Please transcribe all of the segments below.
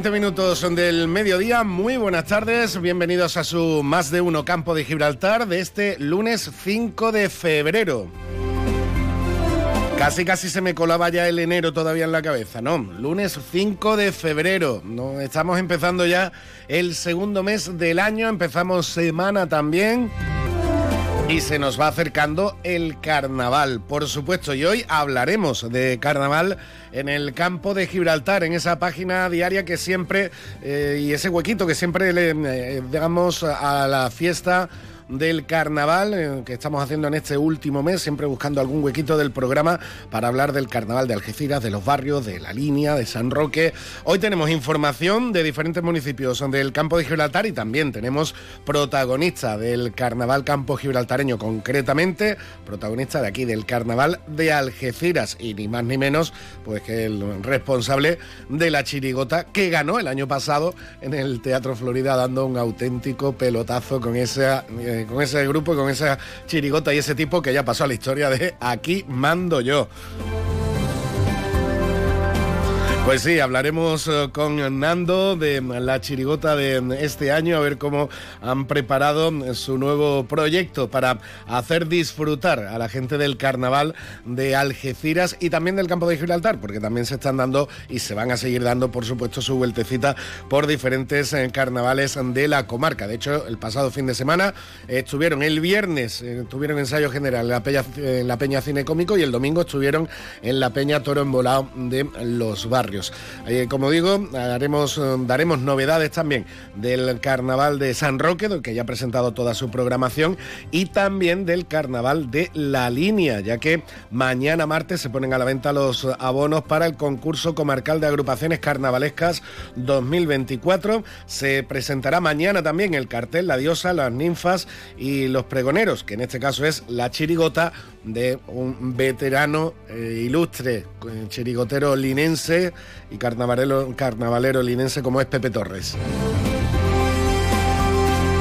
20 minutos del mediodía, muy buenas tardes, bienvenidos a su Más de Uno Campo de Gibraltar de este lunes 5 de febrero. Casi casi se me colaba ya el enero todavía en la cabeza, ¿no? Lunes 5 de febrero. No, estamos empezando ya el segundo mes del año, empezamos semana también. Y se nos va acercando el carnaval, por supuesto. Y hoy hablaremos de carnaval en el campo de Gibraltar, en esa página diaria que siempre, eh, y ese huequito que siempre le eh, damos a la fiesta del carnaval eh, que estamos haciendo en este último mes, siempre buscando algún huequito del programa para hablar del carnaval de Algeciras, de los barrios, de la línea, de San Roque. Hoy tenemos información de diferentes municipios del campo de Gibraltar y también tenemos protagonista del carnaval campo gibraltareño, concretamente protagonista de aquí del carnaval de Algeciras y ni más ni menos pues que el responsable de la chirigota que ganó el año pasado en el Teatro Florida dando un auténtico pelotazo con esa eh, con ese grupo, con esa chirigota y ese tipo que ya pasó a la historia de aquí mando yo. Pues sí, hablaremos eh, con Nando de la chirigota de este año, a ver cómo han preparado su nuevo proyecto para hacer disfrutar a la gente del carnaval de Algeciras y también del campo de Gibraltar, porque también se están dando y se van a seguir dando, por supuesto, su vueltecita por diferentes eh, carnavales de la comarca. De hecho, el pasado fin de semana estuvieron el viernes, eh, tuvieron ensayo general en la Peña, en Cine Cómico y el domingo estuvieron en la Peña Toro Embolado de los Barrios. Como digo, haremos, eh, daremos novedades también del Carnaval de San Roque, que ya ha presentado toda su programación, y también del Carnaval de La Línea, ya que mañana martes se ponen a la venta los abonos para el concurso comarcal de agrupaciones carnavalescas 2024. Se presentará mañana también el cartel La Diosa, las ninfas y los pregoneros, que en este caso es la chirigota de un veterano eh, ilustre eh, chirigotero linense y carnavalero, carnavalero linense como es Pepe Torres.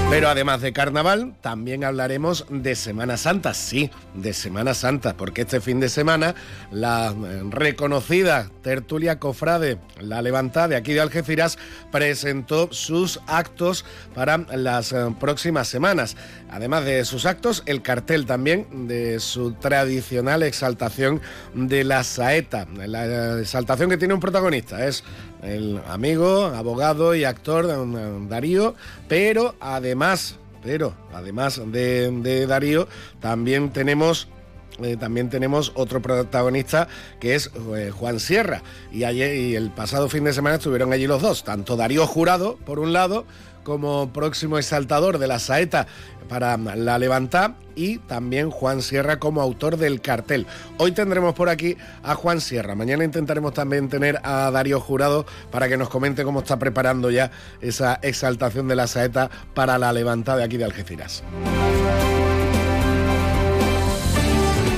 Pero además de carnaval, también hablaremos de Semana Santa, sí, de Semana Santa, porque este fin de semana la eh, reconocida tertulia cofrade La Levantada de aquí de Algeciras presentó sus actos para las eh, próximas semanas. Además de sus actos, el cartel también de su tradicional exaltación de la saeta, la exaltación que tiene un protagonista, es el amigo, abogado y actor Darío, pero además, pero además de, Darío, también tenemos eh, también tenemos otro protagonista que es eh, Juan Sierra. Y, ayer, y el pasado fin de semana estuvieron allí los dos, tanto Darío Jurado, por un lado, como próximo exaltador de la saeta para la levantar y también Juan Sierra como autor del cartel. Hoy tendremos por aquí a Juan Sierra. Mañana intentaremos también tener a Darío Jurado para que nos comente cómo está preparando ya esa exaltación de la saeta para la levantada de aquí de Algeciras.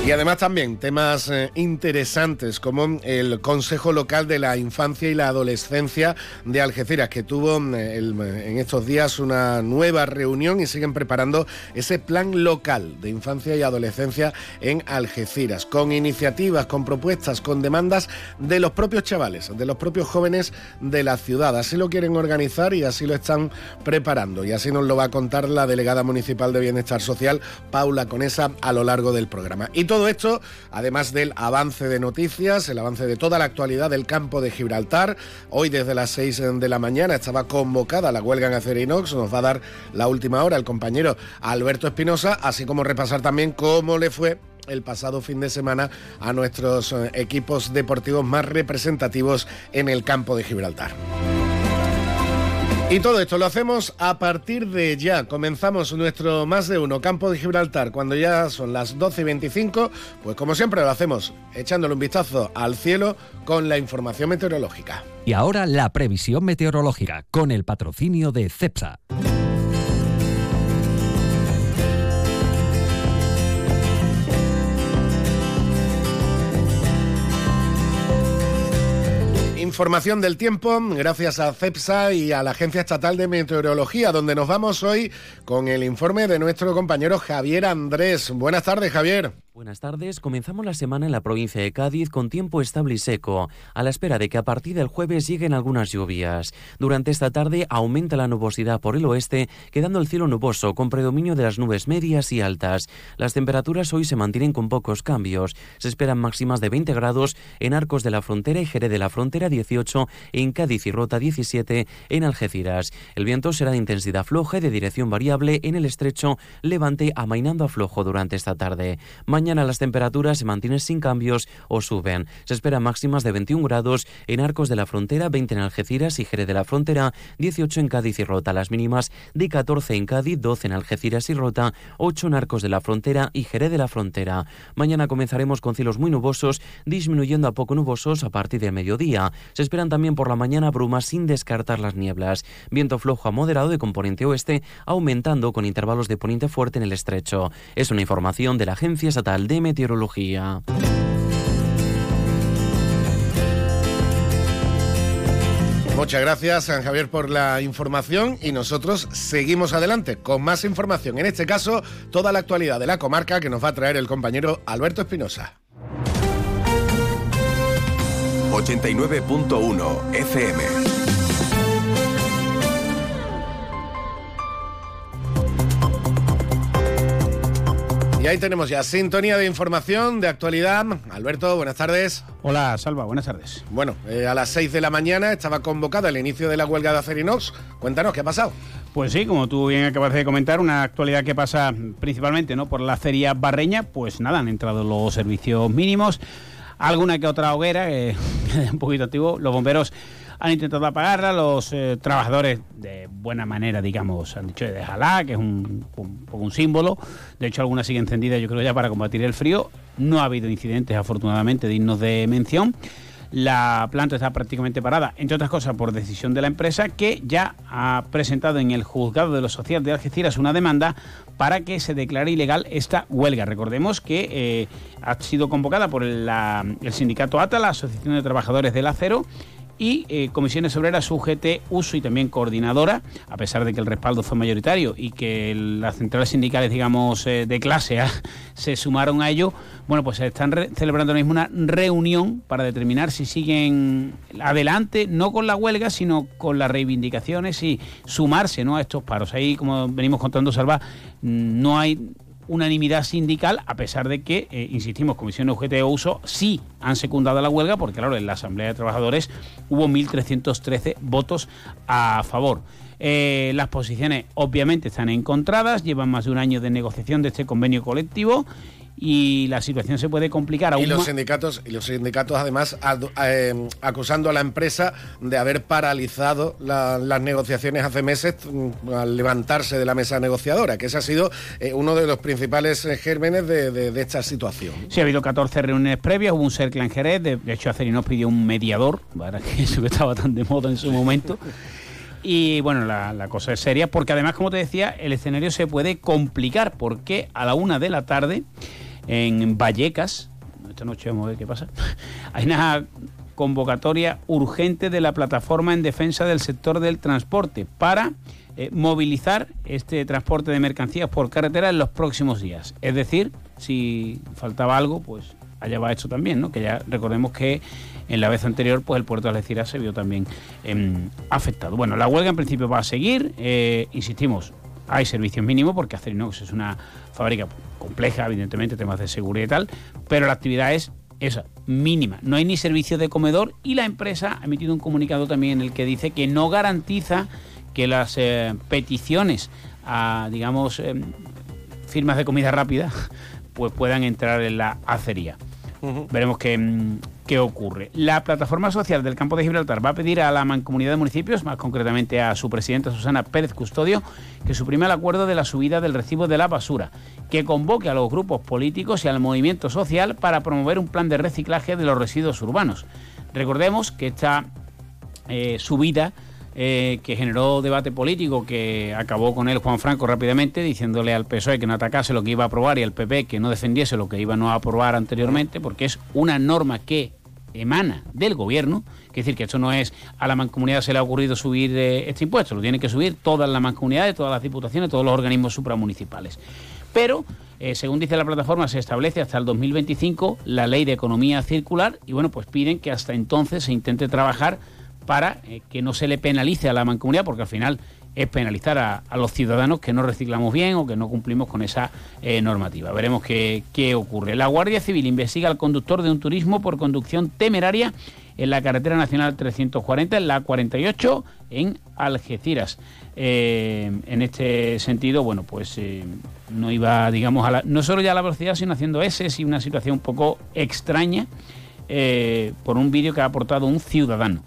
Y además también temas eh, interesantes como el Consejo Local de la Infancia y la Adolescencia de Algeciras, que tuvo eh, en estos días una nueva reunión y siguen preparando ese plan local de infancia y adolescencia en Algeciras, con iniciativas, con propuestas, con demandas de los propios chavales, de los propios jóvenes de la ciudad. Así lo quieren organizar y así lo están preparando. Y así nos lo va a contar la delegada municipal de Bienestar Social, Paula Conesa, a lo largo del programa todo esto, además del avance de noticias, el avance de toda la actualidad del campo de Gibraltar, hoy desde las 6 de la mañana estaba convocada la huelga en Acerinox, nos va a dar la última hora el compañero Alberto Espinosa, así como repasar también cómo le fue el pasado fin de semana a nuestros eh, equipos deportivos más representativos en el campo de Gibraltar. Y todo esto lo hacemos a partir de ya. Comenzamos nuestro más de uno campo de Gibraltar cuando ya son las 12 y 25. Pues como siempre lo hacemos echándole un vistazo al cielo con la información meteorológica. Y ahora la previsión meteorológica con el patrocinio de CEPSA. Información del tiempo gracias a CEPSA y a la Agencia Estatal de Meteorología, donde nos vamos hoy con el informe de nuestro compañero Javier Andrés. Buenas tardes, Javier. Buenas tardes. Comenzamos la semana en la provincia de Cádiz con tiempo estable y seco, a la espera de que a partir del jueves lleguen algunas lluvias. Durante esta tarde aumenta la nubosidad por el oeste, quedando el cielo nuboso con predominio de las nubes medias y altas. Las temperaturas hoy se mantienen con pocos cambios. Se esperan máximas de 20 grados en Arcos de la Frontera y Jerez de la Frontera 18, en Cádiz y Rota 17, en Algeciras. El viento será de intensidad floja y de dirección variable en el estrecho levante amainando a flojo durante esta tarde. Las temperaturas se mantienen sin cambios o suben. Se esperan máximas de 21 grados en Arcos de la Frontera, 20 en Algeciras y Jerez de la Frontera, 18 en Cádiz y Rota. Las mínimas de 14 en Cádiz, 12 en Algeciras y Rota, 8 en Arcos de la Frontera y Jerez de la Frontera. Mañana comenzaremos con cielos muy nubosos, disminuyendo a poco nubosos a partir del mediodía. Se esperan también por la mañana brumas sin descartar las nieblas. Viento flojo a moderado de componente oeste, aumentando con intervalos de poniente fuerte en el estrecho. Es una información de la Agencia Estatal de Meteorología. Muchas gracias, San Javier, por la información y nosotros seguimos adelante con más información. En este caso, toda la actualidad de la comarca que nos va a traer el compañero Alberto Espinosa. 89.1 FM. Y ahí tenemos ya sintonía de información, de actualidad. Alberto, buenas tardes. Hola, Salva, buenas tardes. Bueno, eh, a las 6 de la mañana estaba convocada el inicio de la huelga de Acerinox. Cuéntanos, ¿qué ha pasado? Pues sí, como tú bien acabas de comentar, una actualidad que pasa principalmente ¿no? por la acería barreña, pues nada, han entrado los servicios mínimos, alguna que otra hoguera, eh, un poquito antiguo, los bomberos han intentado apagarla, los eh, trabajadores de buena manera, digamos, han dicho de dejarla, que es un, un, símbolo. De hecho, algunas siguen encendidas, yo creo, ya para combatir el frío. No ha habido incidentes, afortunadamente, dignos de mención. La planta está prácticamente parada, entre otras cosas por decisión de la empresa, que ya ha presentado en el juzgado de lo social de Algeciras una demanda para que se declare ilegal esta huelga. Recordemos que eh, ha sido convocada por el, el sindicato ATA, la Asociación de Trabajadores del Acero, y eh, Comisiones Obreras UGT Uso y también coordinadora, a pesar de que el respaldo fue mayoritario y que las centrales sindicales, digamos, eh, de clase A se sumaron a ello, bueno, pues están celebrando ahora mismo una reunión para determinar si siguen adelante, no con la huelga, sino con las reivindicaciones y sumarse ¿no? a estos paros. Ahí, como venimos contando, Salva, no hay unanimidad sindical, a pesar de que, eh, insistimos, Comisión UGT o Uso sí han secundado la huelga, porque claro, en la Asamblea de Trabajadores hubo 1.313 votos a favor. Eh, las posiciones obviamente están encontradas, llevan más de un año de negociación de este convenio colectivo y la situación se puede complicar aún y los sindicatos y los sindicatos además eh, acusando a la empresa de haber paralizado las negociaciones hace meses mm, al levantarse de la mesa negociadora que ese ha sido eh, uno de los principales eh, gérmenes de, esta situación. Sí ha habido 14 reuniones previas hubo un cercle en Jerez de, hecho Acerinos pidió un mediador para que eso que estaba tan de moda en su momento. Y bueno, la, la, cosa es seria porque además, como te decía, el escenario se puede complicar porque a la una de la tarde en Vallecas, esta noche vamos a ver qué pasa, hay una convocatoria urgente de la plataforma en defensa del sector del transporte para eh, movilizar este transporte de mercancías por carretera en los próximos días. Es decir, si faltaba algo, pues allá va esto también, ¿no? Que ya recordemos que en la vez anterior, pues el puerto de Algeciras se vio también em, afectado. Bueno, la huelga en principio va a seguir, eh, insistimos, hay servicios mínimos porque Acerinox es una fábrica compleja, evidentemente, temas de seguridad y tal, pero la actividad es esa, mínima. No hay ni servicio de comedor y la empresa ha emitido un comunicado también en el que dice que no garantiza que las eh, peticiones a, digamos, em, firmas de comida rápida, pues puedan entrar en la acería. Veremos qué, qué ocurre. La plataforma social del campo de Gibraltar va a pedir a la mancomunidad de municipios, más concretamente a su presidenta Susana Pérez Custodio, que suprima el acuerdo de la subida del recibo de la basura, que convoque a los grupos políticos y al movimiento social para promover un plan de reciclaje de los residuos urbanos. Recordemos que esta eh, subida eh, que generó debate político, que acabó con él Juan Franco rápidamente, diciéndole al PSOE que no atacase lo que iba a aprobar y al PP que no defendiese lo que iba no a aprobar anteriormente, porque es una norma que emana del gobierno, es decir, que esto no es a la mancomunidad se le ha ocurrido subir eh, este impuesto, lo tienen que subir todas las mancomunidades, todas las diputaciones, todos los organismos supramunicipales. Pero, eh, según dice la plataforma, se establece hasta el 2025 la ley de economía circular y bueno, pues piden que hasta entonces se intente trabajar para eh, que no se le penalice a la mancomunidad, porque al final es penalizar a, los ciudadanos que no reciclamos bien o que no cumplimos con esa eh, normativa. Veremos qué, qué ocurre. La Guardia Civil investiga al conductor de un turismo por conducción temeraria en la carretera nacional 340, en la 48, en Algeciras. Eh, en este sentido, bueno, pues no iba, digamos, a la, no solo ya a la velocidad, sino haciendo S, y una situación un poco extraña por un vídeo que ha aportado un ciudadano.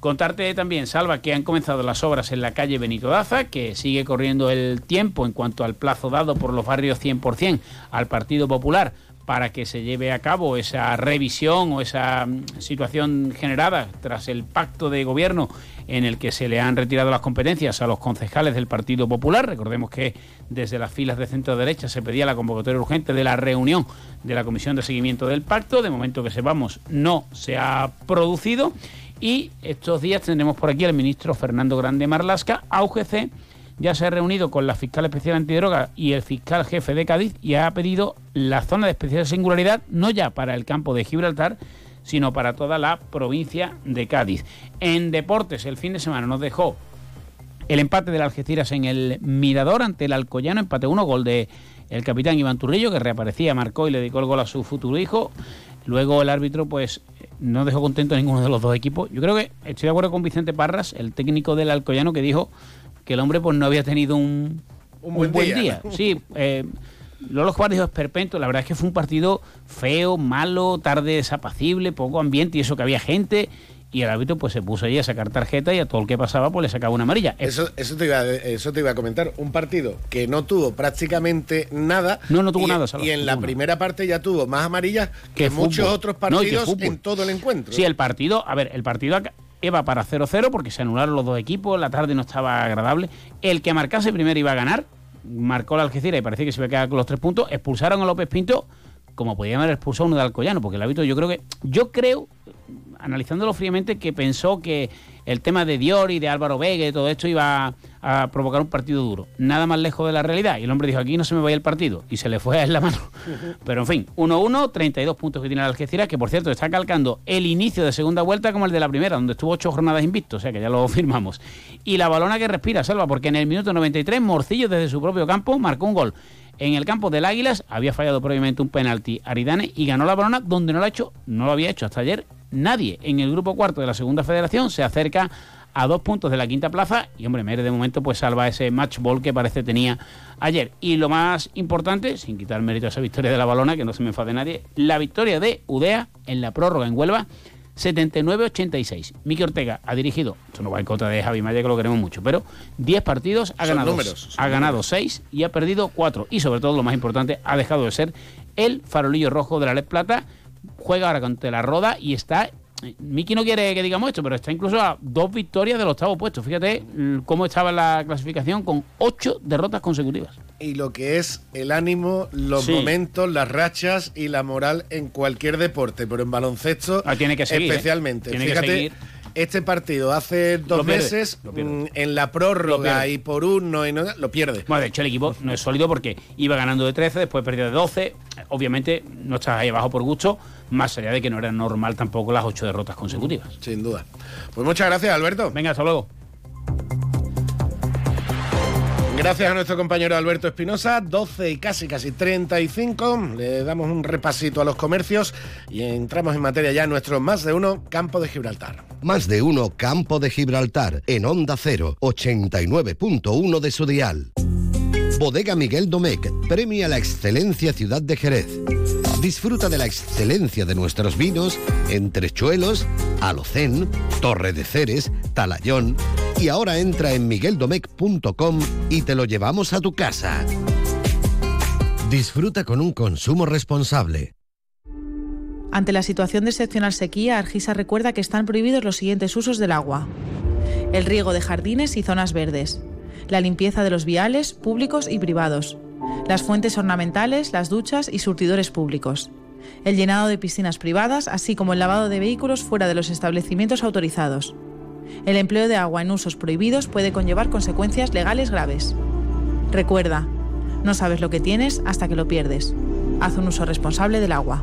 Contarte también, Salva, que han comenzado las obras en la calle Benito Daza, que sigue corriendo el tiempo en cuanto al plazo dado por los barrios 100% al Partido Popular para que se lleve a cabo esa revisión o esa mm, situación generada tras el pacto de gobierno en el que se le han retirado las competencias a los concejales del Partido Popular. Recordemos que desde las filas de centro derecha se pedía la convocatoria urgente de la reunión de la Comisión de Seguimiento del Pacto. De momento que sepamos, no se ha producido. Y estos días tendremos por aquí al ministro Fernando Grande Marlasca, AUGC, ya se ha reunido con la fiscal especial antidroga y el fiscal jefe de Cádiz y ha pedido la zona de especial singularidad no ya para el campo de Gibraltar, sino para toda la provincia de Cádiz. En deportes, el fin de semana nos dejó el empate del Algeciras en el Mirador ante el Alcoyano, empate uno, gol de el capitán Iván Turrillo, que reaparecía, marcó y le dedicó el gol a su futuro hijo. Luego el árbitro, pues no dejó contento a ninguno de los dos equipos. Yo creo que estoy de acuerdo con Vicente Parras, el técnico del Alcoyano, que dijo que el hombre pues no había tenido un, buen, día. Sí, eh, Lolo Juárez dijo esperpento. La verdad es que fue un partido feo, malo, tarde desapacible, poco ambiente y eso que había gente y el árbitro pues se puso allí a sacar tarjeta y a todo el que pasaba pues le sacaba una amarilla. Eso, eso, te, iba, eso te iba a comentar. Un partido que no tuvo prácticamente nada. No, no tuvo nada. y en la primera parte ya tuvo más amarillas que, muchos otros partidos en todo el encuentro. Sí, el partido, a ver, el partido iba para 0-0 porque se anularon los dos equipos, la tarde no estaba agradable. El que marcase primero iba a ganar, marcó la Algeciras y parecía que se iba a quedar con los tres puntos. Expulsaron a López Pinto como podía haber expulsado uno de Alcoyano, porque el árbitro yo creo que, yo creo, analizándolo fríamente, que pensó que el tema de Dior y de Álvaro Vega y todo esto iba a, provocar un partido duro. Nada más lejos de la realidad. Y el hombre dijo, aquí no se me vaya el partido. Y se le fue a él la mano. Pero en fin, 1-1, 32 puntos que tiene el Algeciras, que por cierto está calcando el inicio de segunda vuelta como el de la primera, donde estuvo ocho jornadas invicto, o sea que ya lo firmamos. Y la balona que respira, Salva, porque en el minuto 93 Morcillo desde su propio campo marcó un gol. En el campo del Águilas había fallado previamente un penalti Aridane y ganó la balona donde no lo ha hecho, no lo había hecho hasta ayer nadie. En el grupo cuarto de la segunda federación se acerca a dos puntos de la quinta plaza y hombre, Mere de momento pues salva ese match ball que parece tenía ayer. Y lo más importante, sin quitar mérito a esa victoria de la balona, que no se me enfade nadie, la victoria de Udea en la prórroga en Huelva 79-86. Miki Ortega ha dirigido, esto no va en contra de Javi Maya, que lo queremos mucho, pero 10 partidos, ha ganado, ha ganado 6 y ha perdido 4. Y sobre todo, lo más importante, ha dejado de ser el farolillo rojo de la LED Plata. Juega ahora contra la Roda y está Miki no quiere que digamos esto, pero está incluso a dos victorias del octavo puesto. Fíjate cómo estaba la clasificación con ocho derrotas consecutivas. Y lo que es el ánimo, los momentos, las rachas y la moral en cualquier deporte, pero en baloncesto ah, tiene que seguir, ¿eh? especialmente. Fíjate, este partido hace dos meses mm, en la prórroga y por uno y no, lo pierde. Bueno, de hecho el equipo no es sólido porque iba ganando de 13, después perdió de 12. Obviamente no estás ahí abajo por gusto, más allá de que no era normal tampoco las ocho derrotas consecutivas. Sin duda. Pues muchas gracias, Alberto. Venga, hasta luego. Gracias a nuestro compañero Alberto Espinosa, 12 y casi casi 35. Le damos un repasito a los comercios y entramos en materia ya en nuestro más de uno campo de Gibraltar. Más de uno campo de Gibraltar en Onda 0, 89.1 de su dial. Bodega Miguel Domecq premia la excelencia Ciudad de Jerez. Disfruta de la excelencia de nuestros vinos en Trechuelos, Alocén, Torre de Ceres, Talayón y ahora entra en migueldomec.com y te lo llevamos a tu casa. Disfruta con un consumo responsable. Ante la situación de excepcional sequía, Argisa recuerda que están prohibidos los siguientes usos del agua. El riego de jardines y zonas verdes, la limpieza de los viales públicos y privados, las fuentes ornamentales, las duchas y surtidores públicos, el llenado de piscinas privadas, así como el lavado de vehículos fuera de los establecimientos autorizados. El empleo de agua en usos prohibidos puede conllevar consecuencias legales graves. Recuerda, no sabes lo que tienes hasta que lo pierdes. Haz un uso responsable del agua.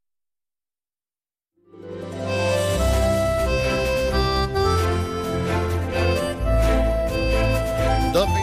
Dope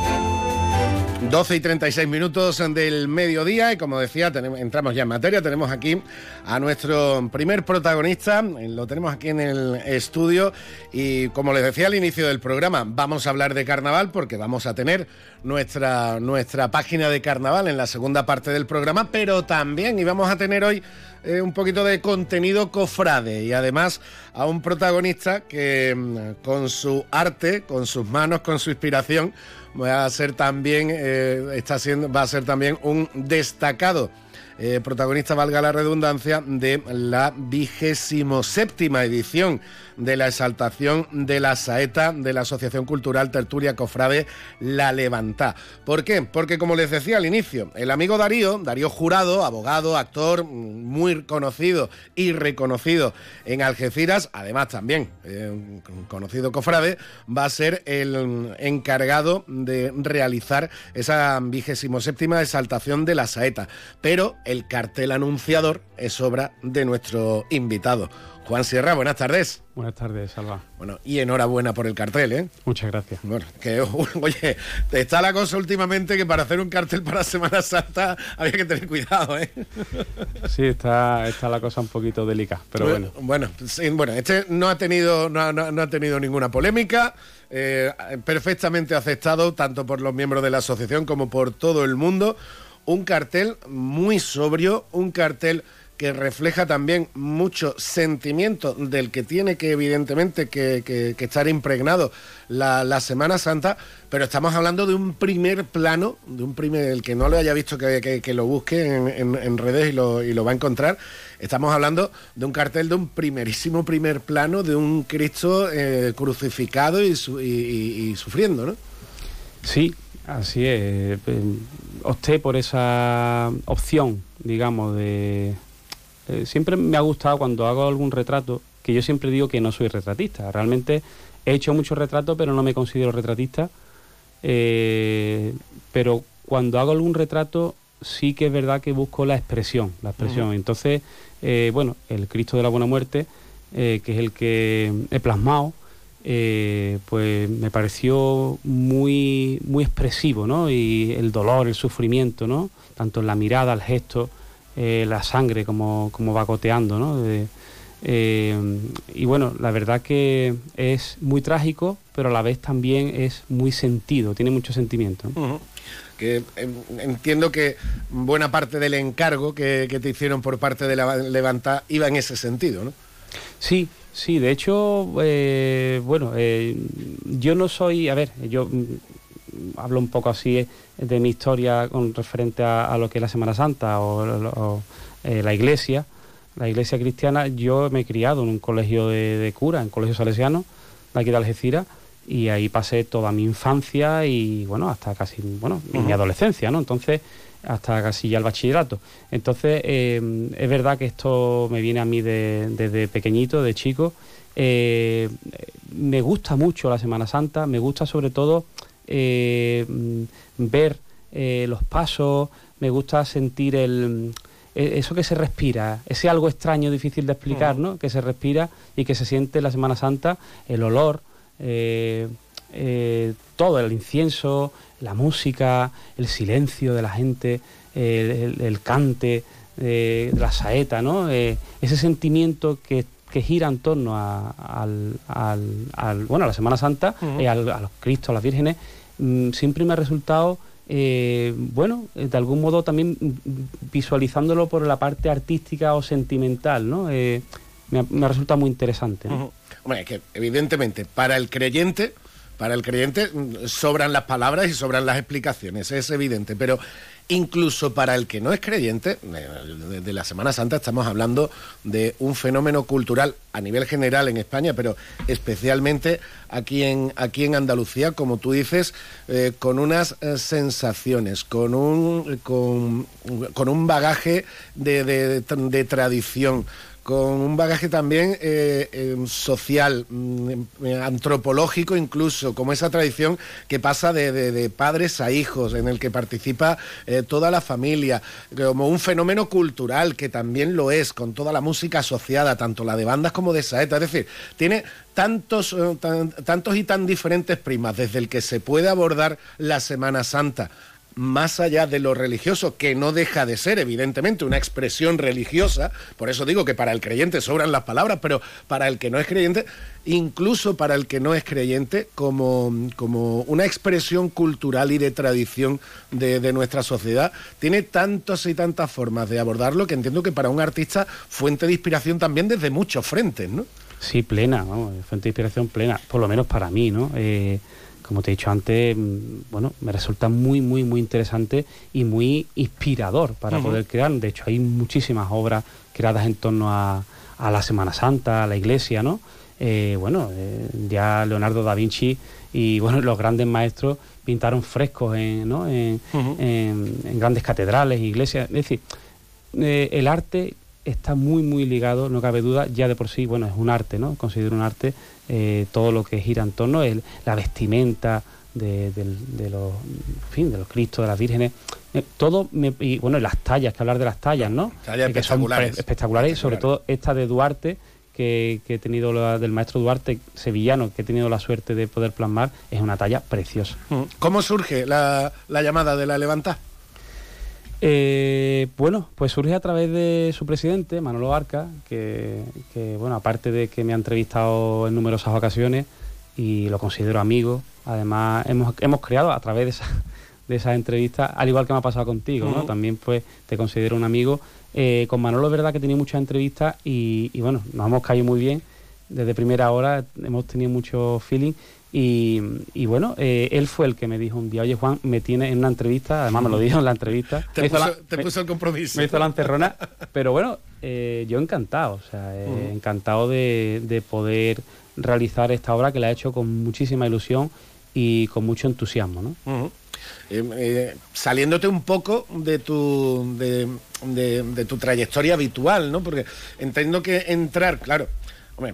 12 y 36 minutos del mediodía y como decía, tenemos, entramos ya en materia, tenemos aquí a nuestro primer protagonista, lo tenemos aquí en el estudio y como les decía al inicio del programa, vamos a hablar de carnaval porque vamos a tener nuestra, nuestra página de carnaval en la segunda parte del programa, pero también y vamos a tener hoy eh, un poquito de contenido cofrade y además a un protagonista que mm, con su arte, con sus manos, con su inspiración, va a ser también, eh, está siendo, va a ser también un destacado eh, protagonista, valga la redundancia, de la vigésimo séptima edición de la exaltación de la saeta de la Asociación Cultural Tertulia Cofrade La Levantá. ¿Por qué? Porque como les decía al inicio, el amigo Darío, Darío Jurado, abogado, actor muy conocido y reconocido en Algeciras, además también eh, conocido cofrade, va a ser el encargado de realizar esa vigésimo séptima exaltación de la saeta. Pero el cartel anunciador es obra de nuestro invitado. Juan Sierra, buenas tardes. Buenas tardes, Salva. Bueno, y enhorabuena por el cartel, ¿eh? Muchas gracias. Bueno, que, oye, está la cosa últimamente que para hacer un cartel para Semana Santa había que tener cuidado, ¿eh? Sí, está, está la cosa un poquito delicada, pero bueno. Bueno, bueno, este no ha tenido, no, no, ha tenido ninguna polémica, eh, perfectamente aceptado tanto por los miembros de la asociación como por todo el mundo. Un cartel muy sobrio, un cartel que refleja también mucho sentimiento del que tiene que evidentemente que, estar impregnado la, Semana Santa, pero estamos hablando de un primer plano, de un primer, el que no lo haya visto que, lo busque en, redes y lo, va a encontrar, estamos hablando de un cartel de un primerísimo primer plano de un Cristo eh, crucificado y, y, sufriendo, ¿no? Sí, así es. Eh, opté por esa opción, digamos, de eh, siempre me ha gustado cuando hago algún retrato, que yo siempre digo que no soy retratista. Realmente he hecho muchos retratos, pero no me considero retratista. Eh, pero cuando hago algún retrato, sí que es verdad que busco la expresión, la expresión. Entonces, eh, bueno, el Cristo de la Buena Muerte, que es el que he plasmado, pues me pareció muy, muy expresivo, ¿no? Y el dolor, el sufrimiento, ¿no? Tanto en la mirada, el gesto, eh, la sangre como, como va goteando, ¿no? Eh, y bueno, la verdad que es muy trágico, pero a la vez también es muy sentido, tiene mucho sentimiento. Que entiendo que buena parte del encargo que, te hicieron por parte de la Levanta iba en ese sentido, ¿no? Sí, sí, de hecho, eh, bueno, yo no soy, a ver, yo hablo un poco así de mi historia con referente a, lo que es la Semana Santa o, eh, la iglesia, la iglesia cristiana, yo me he criado en un colegio de, cura, en colegio salesiano, de aquí de Algeciras, y ahí pasé toda mi infancia y bueno, hasta casi, bueno, mi adolescencia, ¿no? Entonces, hasta casi ya el bachillerato. Entonces, eh, es verdad que esto me viene a mí desde pequeñito, de chico. Eh, me gusta mucho la Semana Santa, me gusta sobre todo eh, ver los pasos, me gusta sentir el eso que se respira, ese algo extraño, difícil de explicar, ¿no? Que se respira y que se siente en la Semana Santa, el olor, eh, eh, todo, el incienso, la música, el silencio de la gente, el, cante, la saeta, ¿no? Eh, ese sentimiento que, gira en torno a, al, bueno, a la Semana Santa, a los Cristos, a las vírgenes, mm, siempre me ha resultado bueno, de algún modo también visualizándolo por la parte artística o sentimental, ¿no? me, me, resulta muy interesante. Bueno, que evidentemente para el creyente, para el creyente mm, sobran las palabras y sobran las explicaciones, es evidente, pero incluso para el que no es creyente, de, la Semana Santa estamos hablando de un fenómeno cultural a nivel general en España, pero especialmente aquí en, aquí en Andalucía, como tú dices, eh, con unas eh, sensaciones, con un, con, un bagaje de tradición, con un bagaje también eh, em, social, mm, em, antropológico incluso, como esa tradición que pasa de, padres a hijos, en el que participa eh, toda la familia, como un fenómeno cultural que también lo es, con toda la música asociada, tanto la de bandas como de saeta, es decir, tiene tantos, eh, tantos y tan diferentes primas, desde el que se puede abordar la Semana Santa más allá de lo religioso, que no deja de ser, evidentemente, una expresión religiosa, por eso digo que para el creyente sobran las palabras, pero para el que no es creyente, incluso para el que no es creyente, como, como una expresión cultural y de tradición de, nuestra sociedad, tiene tantas y tantas formas de abordarlo que entiendo que para un artista fuente de inspiración también desde muchos frentes, ¿no? Sí, plena, vamos, fuente de inspiración plena, por lo menos para mí, ¿no? Eh, como te he dicho antes, mm, bueno, me resulta muy, muy, muy interesante y muy inspirador para poder crear. De hecho, hay muchísimas obras creadas en torno a, la Semana Santa, a la Iglesia, ¿no? Eh, bueno, eh, ya Leonardo da Vinci y bueno, los grandes maestros pintaron frescos en, ¿no? en, grandes catedrales, iglesias. Es decir, eh, el arte está muy, muy ligado, no cabe duda, ya de por sí, bueno, es un arte, ¿no? Considero un arte eh, todo lo que gira en torno, el, la vestimenta de, los, fin, de los Cristos, de las vírgenes, eh, todo, y bueno, las tallas, que hablar de las tallas, ¿no? Tallas espectaculares. espectaculares, sobre todo esta de Duarte, que, he tenido la, del maestro Duarte sevillano, que he tenido la suerte de poder plasmar, es una talla preciosa. ¿Cómo surge la, la llamada de la levanta? Eh, bueno, pues surge a través de su presidente, Manolo Barca, que, bueno, aparte de que me ha entrevistado en numerosas ocasiones y lo considero amigo, además hemos, hemos creado a través de esa, de esas entrevistas, al igual que me ha pasado contigo, ¿no? También pues te considero un amigo. Eh, con Manolo es verdad que tenido muchas entrevistas y, y bueno, nos hemos caído muy bien. Desde primera hora hemos tenido mucho feeling y, bueno, eh, él fue el que me dijo un día, oye Juan, me tiene en una entrevista, además me lo dijo en la entrevista. te, puso, el compromiso. Me hizo la encerrona, pero bueno, eh, yo encantado, o sea, eh, encantado de, poder realizar esta obra que la he hecho con muchísima ilusión y con mucho entusiasmo, ¿no? saliéndote un poco de tu, de, de, tu trayectoria habitual, ¿no? Porque entiendo que entrar, claro,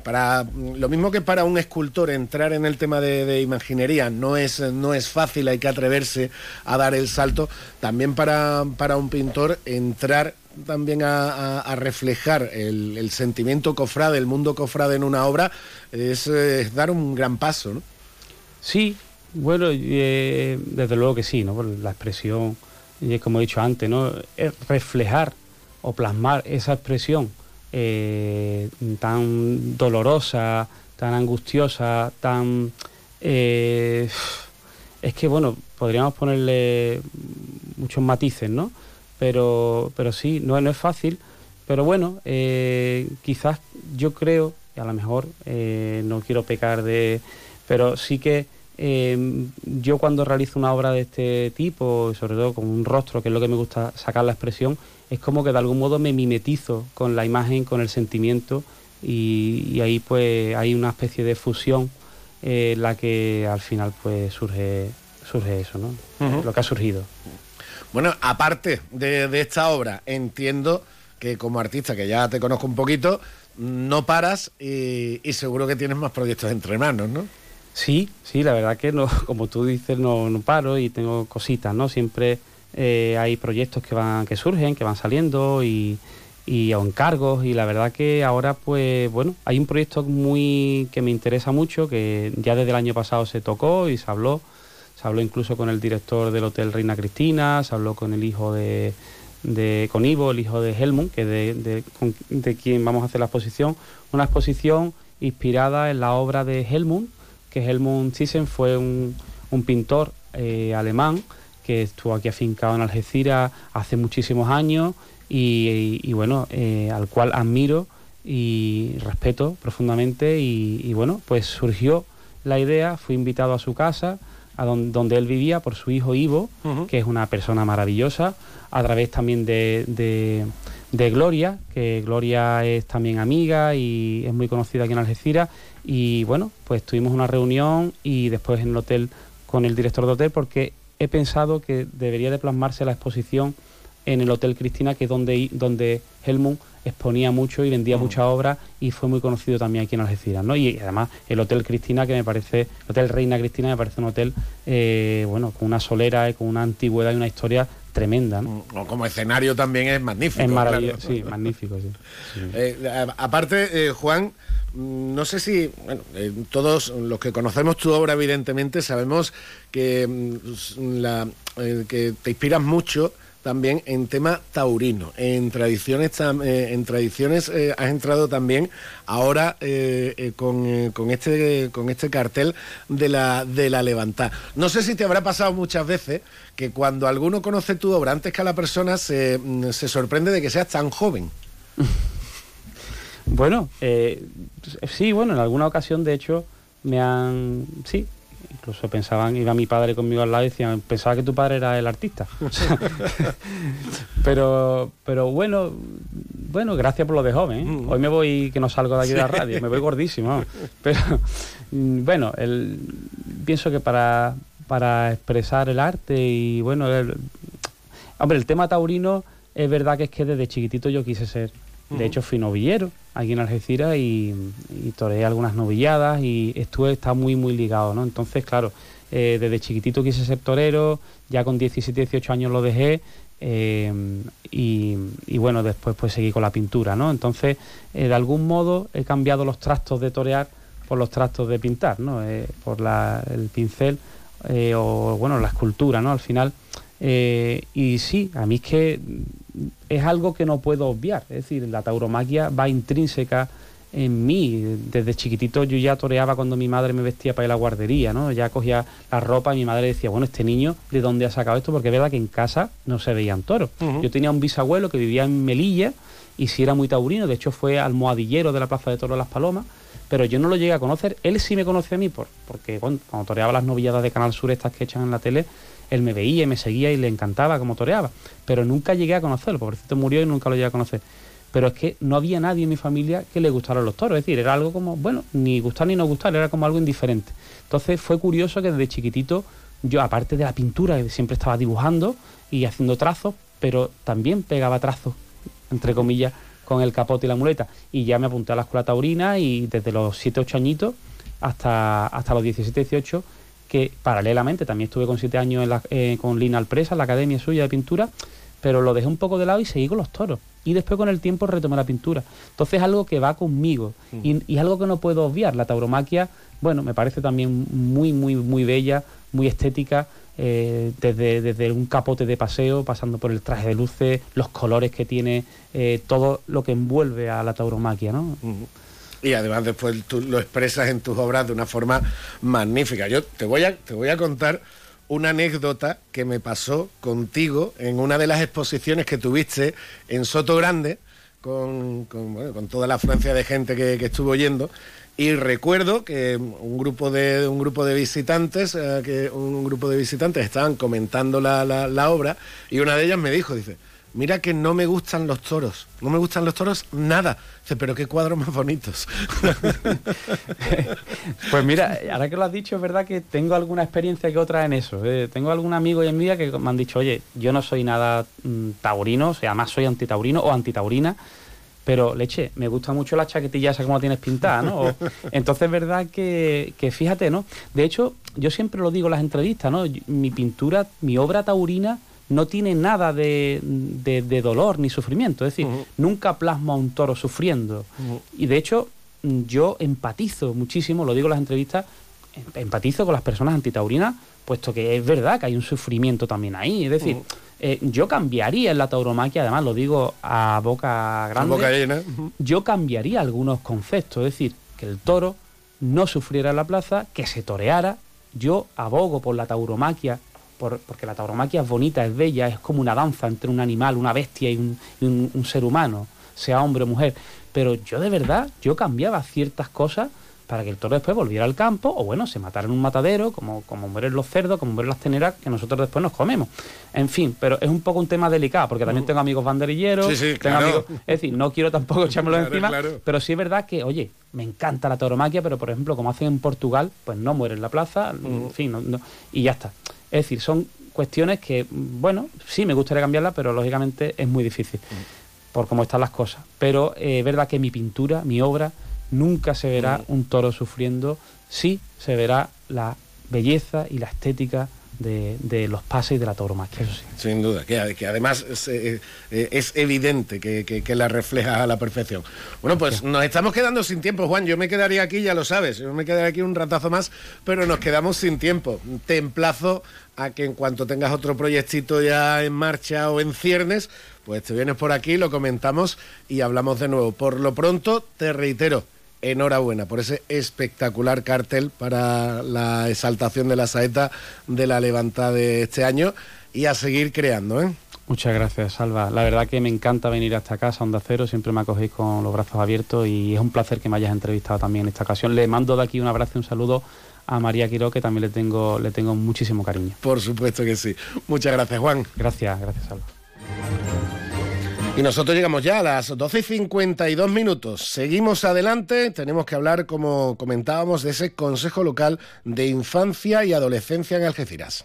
para lo mismo que para un escultor entrar en el tema de, imaginería no es, no es fácil, hay que atreverse a dar el salto, también para, un pintor entrar también a, reflejar el, sentimiento cofrade, el mundo cofrade en una obra, es, dar un gran paso, ¿no? Sí, bueno, eh, desde luego que sí, ¿no? La expresión, como he dicho antes, ¿no? Es reflejar o plasmar esa expresión eh, tan dolorosa, tan angustiosa, tan... Eh, es que, bueno, podríamos ponerle muchos matices, ¿no? Pero, pero sí, no, no es fácil. Pero bueno, eh, quizás yo creo, y a lo mejor no quiero pecar de... Pero sí que yo cuando realizo una obra de este tipo, sobre todo con un rostro, que es lo que me gusta sacar la expresión, es como que de algún modo me mimetizo con la imagen, con el sentimiento y, ahí pues hay una especie de fusión eh, la que al final pues surge, surge eso, ¿no? Lo que ha surgido. Bueno, aparte de, esta obra, entiendo que como artista, que ya te conozco un poquito, no paras y, seguro que tienes más proyectos entre manos, ¿no? Sí, sí, la verdad que no, como tú dices, no, no paro y tengo cositas, ¿no? Siempre eh, hay proyectos que van, que surgen, que van saliendo y, y encargos y la verdad que ahora pues bueno hay un proyecto muy que me interesa mucho que ya desde el año pasado se tocó y se habló. Se habló incluso con el director del Hotel Reina Cristina, se habló con el hijo de, de con Ivo, el hijo de Helmut, que de, de, de, quien vamos a hacer la exposición, una exposición inspirada en la obra de Helmut, que Helmut Thyssen fue un, un pintor eh, alemán que estuvo aquí afincado en Algeciras hace muchísimos años y, bueno, eh, al cual admiro y respeto profundamente y, y, bueno, pues surgió la idea, fui invitado a su casa, a donde, él vivía por su hijo Ivo, que es una persona maravillosa, a través también de, de, Gloria, que Gloria es también amiga y es muy conocida aquí en Algeciras. Y bueno, pues tuvimos una reunión y después en el hotel con el director de hotel porque he pensado que debería de plasmarse la exposición en el Hotel Cristina, que es donde, donde Helmut exponía mucho y vendía mucha obra y fue muy conocido también aquí en Algeciras, ¿no? Y además el Hotel Cristina, que me parece, el Hotel Reina Cristina me parece un hotel, eh, bueno, con una solera y con una antigüedad y una historia tremenda, ¿no? Mm, como escenario también es magnífico. Es maravilloso, sí, magnífico, sí. Eh, aparte, eh, Juan, mm, no sé si, bueno, todos los que conocemos tu obra, evidentemente, sabemos que, mm, la, que te inspiras mucho también en tema taurino. En tradiciones, eh, en tradiciones eh, has entrado también ahora eh, con, con, este, con este cartel de la, de la levantada. No sé si te habrá pasado muchas veces que cuando alguno conoce tu obra, antes que a la persona, se, mm, se sorprende de que seas tan joven. Bueno, sí, bueno, en alguna ocasión, de hecho, me han, sí, incluso pensaban, iba mi padre conmigo al lado y decían, pensaba que tu padre era el artista. pero, pero bueno, bueno, gracias por lo de joven. ¿eh? Mm. Hoy me voy, que no salgo de aquí de la radio, me voy gordísimo. Pero mm, bueno, el, pienso que para, para expresar el arte y bueno, hombre, el tema taurino es verdad que es que desde chiquitito yo quise ser de hecho, fui novillero aquí en Algeciras y, y toreé algunas novilladas y estuve, está muy, muy ligado, ¿no? Entonces, claro, eh, desde chiquitito quise ser torero, ya con 17, 18 años lo dejé eh, y, bueno, después pues seguí con la pintura, ¿no? Entonces, eh, de algún modo he cambiado los trastos de torear por los trastos de pintar, ¿no? por el pincel o, bueno, la escultura, ¿no? Al final... y sí, a mí es que es algo que no puedo obviar. Es decir, la tauromaquia va intrínseca en mí. Desde chiquitito yo ya toreaba cuando mi madre me vestía para ir a la guardería, ¿no? Ya cogía la ropa y mi madre decía, bueno, este niño, ¿de dónde ha sacado esto? Porque es verdad que en casa no se veían toros. Yo tenía un bisabuelo que vivía en Melilla y sí era muy taurino, de hecho fue almohadillero de la Plaza de Toros de las Palomas, pero yo no lo llegué a conocer. Él sí me conoce a mí por, porque cuando toreaba las novilladas de Canal Sur estas que echan en la tele, él me veía y me seguía y le encantaba como toreaba, pero nunca llegué a conocerlo, pobrecito murió y nunca lo llegué a conocer. Pero es que no había nadie en mi familia que le gustaran los toros, es decir, era algo como, bueno, ni gustar ni no gustar, era como algo indiferente. Entonces fue curioso que desde chiquitito yo, aparte de la pintura, siempre estaba dibujando y haciendo trazos, pero también pegaba trazos, entre comillas, con el capote y la muleta. Y ya me apunté a la escuela taurina y desde los 7, 8 añitos hasta, hasta los 17, 18 que paralelamente también estuve con siete años eh, con Lina Alpresa, en la academia suya de pintura, pero lo dejé un poco de lado y seguí con los toros. Y después con el tiempo retomé la pintura. Entonces es algo que va conmigo y, y, algo que no puedo obviar. La tauromaquia, bueno, me parece también muy, muy, muy bella, muy estética. Eh, desde, desde, un capote de paseo, pasando por el traje de luces, los colores que tiene, eh, todo lo que envuelve a la tauromaquia, ¿no? Y además después tú lo expresas en tus obras de una forma magnífica. Yo te voy a, te voy a contar una anécdota que me pasó contigo en una de las exposiciones que tuviste en Soto Grande, con, toda la afluencia de gente que, estuvo yendo. Y recuerdo que un grupo de, un grupo de visitantes, eh, que un grupo de visitantes estaban comentando la, la, obra y una de ellas me dijo, dice, mira que no me gustan los toros, no me gustan los toros nada. Dice, pero qué cuadros más bonitos. pues mira, ahora que lo has dicho, es verdad que tengo alguna experiencia que otra en eso. ¿eh? Tengo algún amigo y amiga que me han dicho, oye, yo no soy nada mm, taurino, o sea, además soy antitaurino o antitaurina, pero leche, me gusta mucho la chaquetilla esa como la tienes pintada, ¿no? entonces es verdad que, que, fíjate, ¿no? De hecho, yo siempre lo digo en las entrevistas, ¿no? Mi pintura, mi obra taurina no tiene nada de, de, dolor ni sufrimiento, es decir, nunca plasma a un toro sufriendo. Y de hecho, yo empatizo muchísimo, lo digo en las entrevistas, empatizo con las personas antitaurinas, puesto que es verdad que hay un sufrimiento también ahí. Es decir, eh, yo cambiaría en la tauromaquia, además lo digo a boca grande. boca llena. Yo cambiaría algunos conceptos, es decir, que el toro no sufriera en la plaza, que se toreara. Yo abogo por la tauromaquia, porque la tauromaquia es bonita, es bella, es como una danza entre un animal, una bestia y un ser humano, sea hombre o mujer. Pero yo de verdad, yo cambiaba ciertas cosas para que el toro después volviera al campo o bueno, se matara en un matadero, como, como mueren los cerdos, como mueren las teneras que nosotros después nos comemos. En fin, pero es un poco un tema delicado, porque también tengo amigos banderilleros, tengo amigos, es decir, no quiero tampoco echármelo encima, pero sí es verdad que, oye, me encanta la tauromaquia, pero por ejemplo, como hacen en Portugal, pues no muere en la plaza, en fin, no, y ya está. Es decir, son cuestiones que, bueno, sí me gustaría cambiarlas, pero lógicamente es muy difícil, por cómo están las cosas. Pero eh, es verdad que mi pintura, mi obra, nunca se verá un toro sufriendo, sí se verá la belleza y la estética de, los pases y de la tauromaquia, eso sí. Sin duda, que, además es, eh, eh, evidente que, la refleja a la perfección. Bueno, pues nos estamos quedando sin tiempo, Juan. Yo me quedaría aquí, ya lo sabes, yo me quedaría aquí un ratazo más, pero nos quedamos sin tiempo. Te emplazo a que en cuanto tengas otro proyectito ya en marcha o en ciernes, pues te vienes por aquí, lo comentamos y hablamos de nuevo. Por lo pronto, te reitero, enhorabuena por ese espectacular cartel para la exaltación de la saeta de la levanta de este año y a seguir creando. ¿eh? Muchas gracias, Salva. La verdad que me encanta venir a esta casa, Onda Cero, siempre me acogéis con los brazos abiertos y es un placer que me hayas entrevistado también en esta ocasión. Le mando de aquí un abrazo y un saludo a María Quiro, que también le tengo, le tengo muchísimo cariño. Por supuesto que sí. Muchas gracias, Juan. Gracias, gracias, Salva. Y nosotros llegamos ya a las 12 y 52 minutos. Seguimos adelante. Tenemos que hablar, como comentábamos, de ese Consejo Local de Infancia y Adolescencia en Algeciras.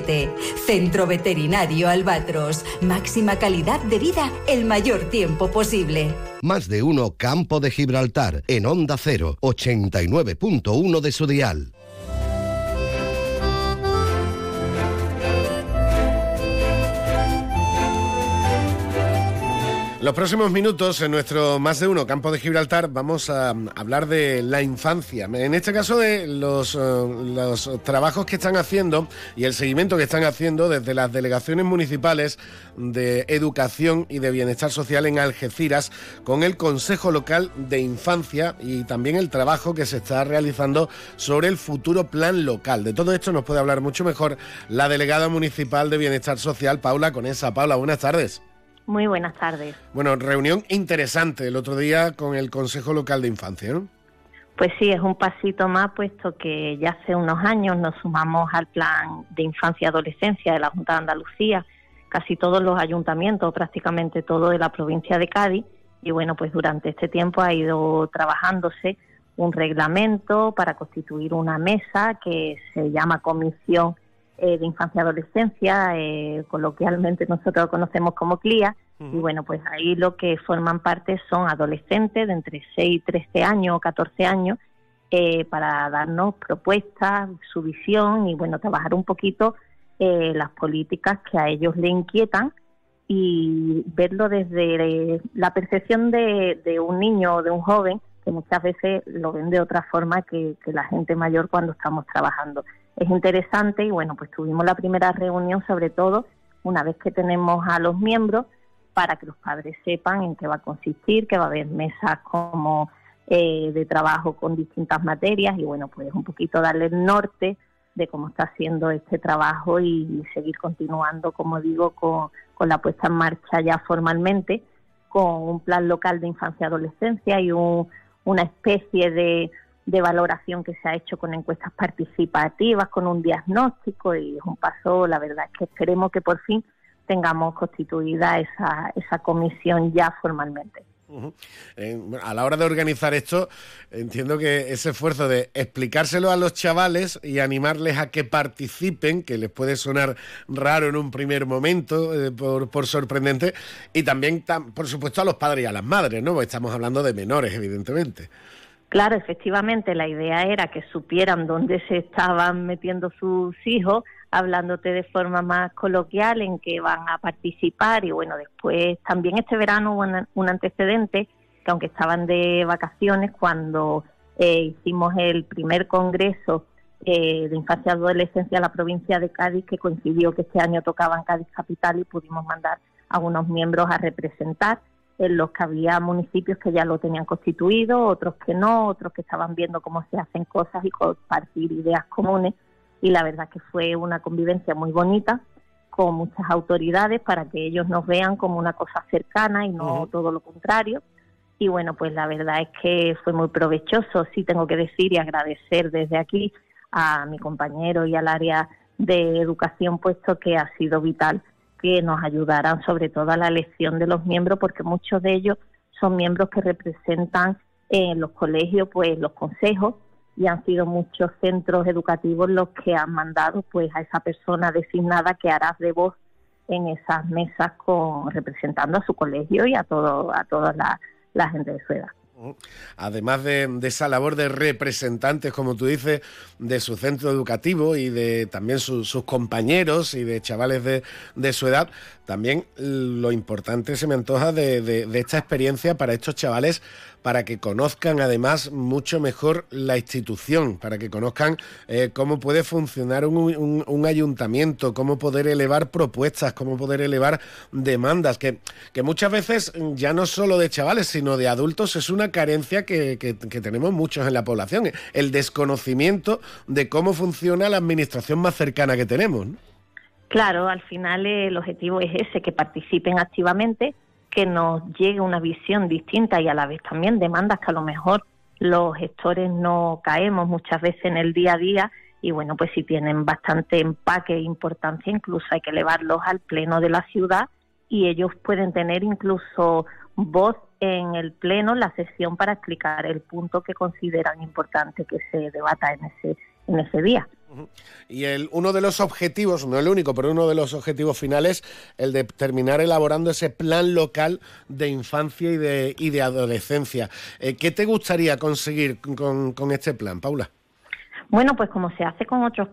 171407 Centro Veterinario Albatros. Máxima calidad de vida el mayor tiempo posible. Más de uno Campo de Gibraltar en Onda 0, 89.1 de su dial. Los próximos minutos en nuestro Más de Uno Campo de Gibraltar vamos a hablar de la infancia. En este caso de los, eh, los, trabajos que están haciendo y el seguimiento que están haciendo desde las delegaciones municipales de educación y de bienestar social en Algeciras con el Consejo Local de Infancia y también el trabajo que se está realizando sobre el futuro plan local. De todo esto nos puede hablar mucho mejor la delegada municipal de bienestar social, Paula Conesa. Paula, buenas tardes. Muy buenas tardes. Bueno, reunión interesante el otro día con el Consejo Local de Infancia, ¿no? Pues sí, es un pasito más, puesto que ya hace unos años nos sumamos al Plan de Infancia y Adolescencia de la Junta de Andalucía, casi todos los ayuntamientos, prácticamente todo de la provincia de Cádiz, y bueno, pues durante este tiempo ha ido trabajándose un reglamento para constituir una mesa que se llama Comisión eh, de infancia y adolescencia, eh, coloquialmente nosotros lo conocemos como CLIA, y bueno, pues ahí lo que forman parte son adolescentes de entre 6 y 13 años o 14 años, eh, para darnos propuestas, su visión y bueno, trabajar un poquito las políticas que a ellos le inquietan y verlo desde la percepción de, de un niño o de un joven, que muchas veces lo ven de otra forma que la gente mayor cuando estamos trabajando es interesante y bueno, pues tuvimos la primera reunión sobre todo una vez que tenemos a los miembros, para que los padres sepan en qué va a consistir, que va a haber mesas como eh, de trabajo con distintas materias y bueno, pues un poquito darle el norte de cómo está haciendo este trabajo y seguir continuando, como digo, con, la puesta en marcha ya formalmente, con un plan local de infancia y adolescencia y una especie de, de valoración que se ha hecho con encuestas participativas, con un diagnóstico y es un paso, la verdad es que esperemos que por fin tengamos constituida esa, esa comisión ya formalmente. a la hora de organizar esto, entiendo que ese esfuerzo de explicárselo a los chavales y animarles a que participen, que les puede sonar raro en un primer momento, eh, por, por, sorprendente, y también, por supuesto, a los padres y a las madres, ¿no? estamos hablando de menores, evidentemente. Claro, efectivamente, la idea era que supieran dónde se estaban metiendo sus hijos, hablándote de forma más coloquial en que van a participar y bueno, después también este verano hubo un, antecedente que aunque estaban de vacaciones cuando eh, hicimos el primer congreso eh, de infancia y adolescencia en la provincia de Cádiz que coincidió que este año tocaba en Cádiz capital y pudimos mandar a unos miembros a representar en los que había municipios que ya lo tenían constituido, otros que no, otros que estaban viendo cómo se hacen cosas y compartir ideas comunes. Y la verdad que fue una convivencia muy bonita con muchas autoridades para que ellos nos vean como una cosa cercana y no todo lo contrario. Y bueno, pues la verdad es que fue muy provechoso, sí tengo que decir y agradecer desde aquí a mi compañero y al área de educación, puesto que ha sido vital que nos ayudarán sobre todo a la elección de los miembros, porque muchos de ellos son miembros que representan en los colegios, pues los consejos, y han sido muchos centros educativos los que han mandado pues a esa persona designada que hará de voz en esas mesas con representando a su colegio y a todo a toda la gente de su edad. Además de, esa labor de representantes, como tú dices, de su centro educativo y de también sus compañeros y de chavales de, su edad, también lo importante se me antoja de esta experiencia para estos chavales para que conozcan además mucho mejor la institución, para que conozcan eh, cómo puede funcionar un, ayuntamiento, cómo poder elevar propuestas, cómo poder elevar demandas, que, que, muchas veces ya no solo de chavales, sino de adultos es una carencia que, tenemos muchos en la población, el desconocimiento de cómo funciona la administración más cercana que tenemos. Claro, al final el objetivo es ese, que participen activamente que nos llegue una visión distinta y a la vez también demandas que a lo mejor los gestores no caemos muchas veces en el día a día y bueno, pues si tienen bastante empaque e importancia, incluso hay que elevarlos al pleno de la ciudad y ellos pueden tener incluso voz en el pleno, la sesión para explicar el punto que consideran importante que se debata en ese, en ese día. Y el, uno de los objetivos, no el único, pero uno de los objetivos finales, el de terminar elaborando ese plan local de infancia y de, y de adolescencia. Eh, ¿Qué te gustaría conseguir con, este plan, Paula? Bueno, pues como se hace con otros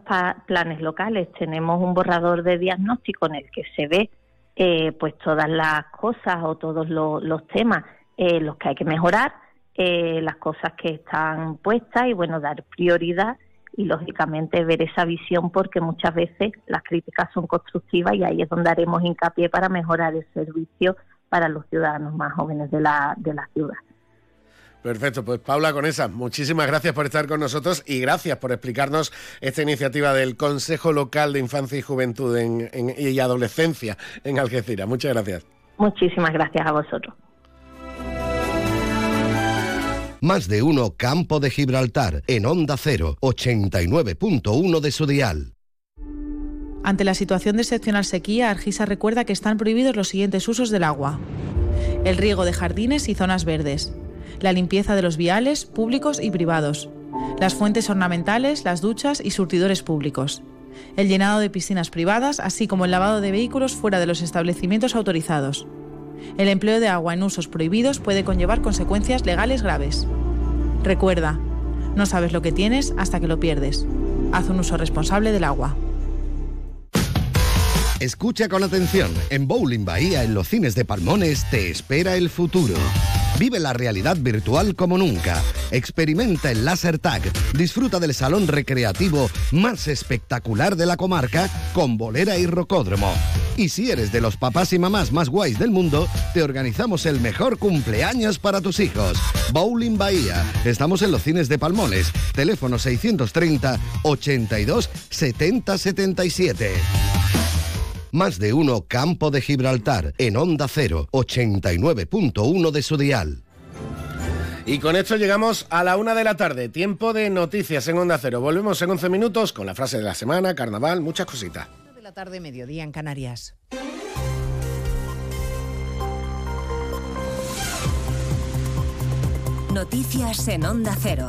planes locales, tenemos un borrador de diagnóstico en el que se ve eh, pues todas las cosas o todos los temas eh, los que hay que mejorar, las cosas que están puestas y bueno, dar prioridad y lógicamente ver esa visión porque muchas veces las críticas son constructivas y ahí es donde haremos hincapié para mejorar el servicio para los ciudadanos más jóvenes de la, de la ciudad. Perfecto, pues Paula Conesa, muchísimas gracias por estar con nosotros y gracias por explicarnos esta iniciativa del Consejo Local de Infancia y Juventud y Adolescencia en Algeciras. Muchas gracias. Muchísimas gracias a vosotros. Más de uno Campo de Gibraltar en Onda 0, 89.1 de su dial. Ante la situación de excepcional sequía, Argisa recuerda que están prohibidos los siguientes usos del agua. El riego de jardines y zonas verdes. La limpieza de los viales públicos y privados. Las fuentes ornamentales, las duchas y surtidores públicos. El llenado de piscinas privadas, así como el lavado de vehículos fuera de los establecimientos autorizados. El empleo de agua en usos prohibidos puede conllevar consecuencias legales graves. Recuerda, no sabes lo que tienes hasta que lo pierdes. Haz un uso responsable del agua. Escucha con atención. En Bowling Bahía, en los cines de Palmones, te espera el futuro. Vive la realidad virtual como nunca. Experimenta el Laser Tag. Disfruta del salón recreativo más espectacular de la comarca con bolera y rocódromo. Y si eres de los papás y mamás más guays del mundo, te organizamos el mejor cumpleaños para tus hijos. Bowling Bahía. Estamos en los cines de Palmones. Teléfono 630 82 70 77. Más de uno Campo de Gibraltar en Onda 0, 89.1 de su dial. Y con esto llegamos a la una de la tarde, tiempo de noticias en Onda Cero. Volvemos en 11 minutos con la frase de la semana, carnaval, muchas cositas la tarde, mediodía en Canarias. Noticias en Onda Cero.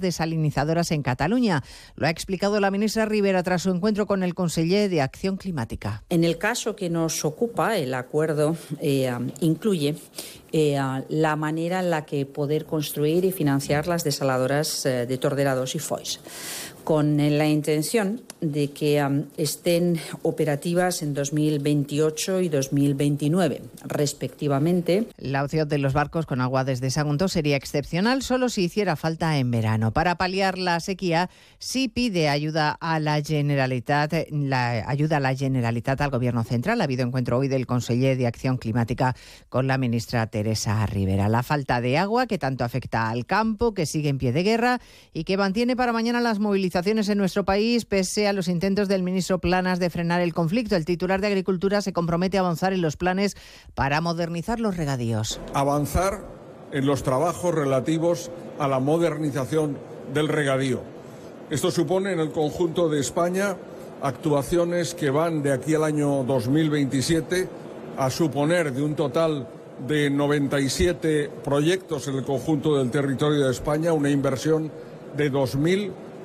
desalinizadoras en Cataluña. Lo ha explicado la ministra Rivera tras su encuentro con el conseller de Acción Climática. En el caso que nos ocupa, el acuerdo eh, incluye eh, la manera en la que poder construir y financiar las desaladoras eh, de Torderados y Foix con la intención de que estén operativas en 2028 y 2029, respectivamente. La opción de los barcos con agua desde Sagunto sería excepcional solo si hiciera falta en verano. Para paliar la sequía, sí pide ayuda a la Generalitat, la ayuda a la Generalitat al Gobierno Central. Ha habido encuentro hoy del conseller de Acción Climática con la ministra Teresa Rivera. La falta de agua que tanto afecta al campo, que sigue en pie de guerra y que mantiene para mañana las movilizaciones en nuestro país, pese a los intentos del ministro Planas de frenar el conflicto. El titular de Agricultura se compromete a avanzar en los planes para modernizar los regadíos. Avanzar en los trabajos relativos a la modernización del regadío. Esto supone en el conjunto de España actuaciones que van de aquí al año 2027 a suponer de un total de 97 proyectos en el conjunto del territorio de España una inversión de 2.000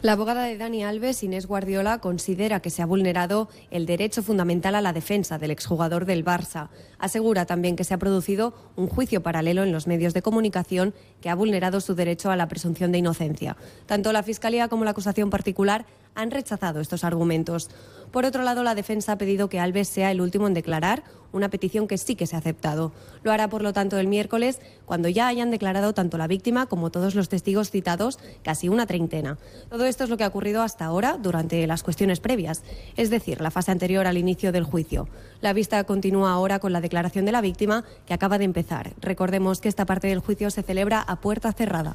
La abogada de Dani Alves, Inés Guardiola, considera que se ha vulnerado el derecho fundamental a la defensa del exjugador del Barça. Asegura también que se ha producido un juicio paralelo en los medios de comunicación que ha vulnerado su derecho a la presunción de inocencia. Tanto la Fiscalía como la acusación particular han rechazado estos argumentos. Por otro lado, la defensa ha pedido que Alves sea el último en declarar, una petición que sí que se ha aceptado. Lo hará, por lo tanto, el miércoles, cuando ya hayan declarado tanto la víctima como todos los testigos citados, casi una treintena. Todo esto es lo que ha ocurrido hasta ahora durante las cuestiones previas, es decir, la fase anterior al inicio del juicio. La vista continúa ahora con la declaración de la víctima, que acaba de empezar. Recordemos que esta parte del juicio se celebra a puerta cerrada.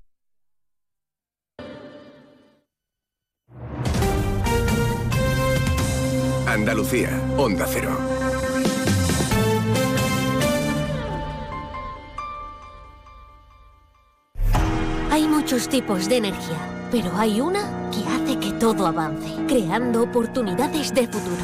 Andalucía, Onda Cero. Hay muchos tipos de energía, pero hay una que hace que todo avance, creando oportunidades de futuro,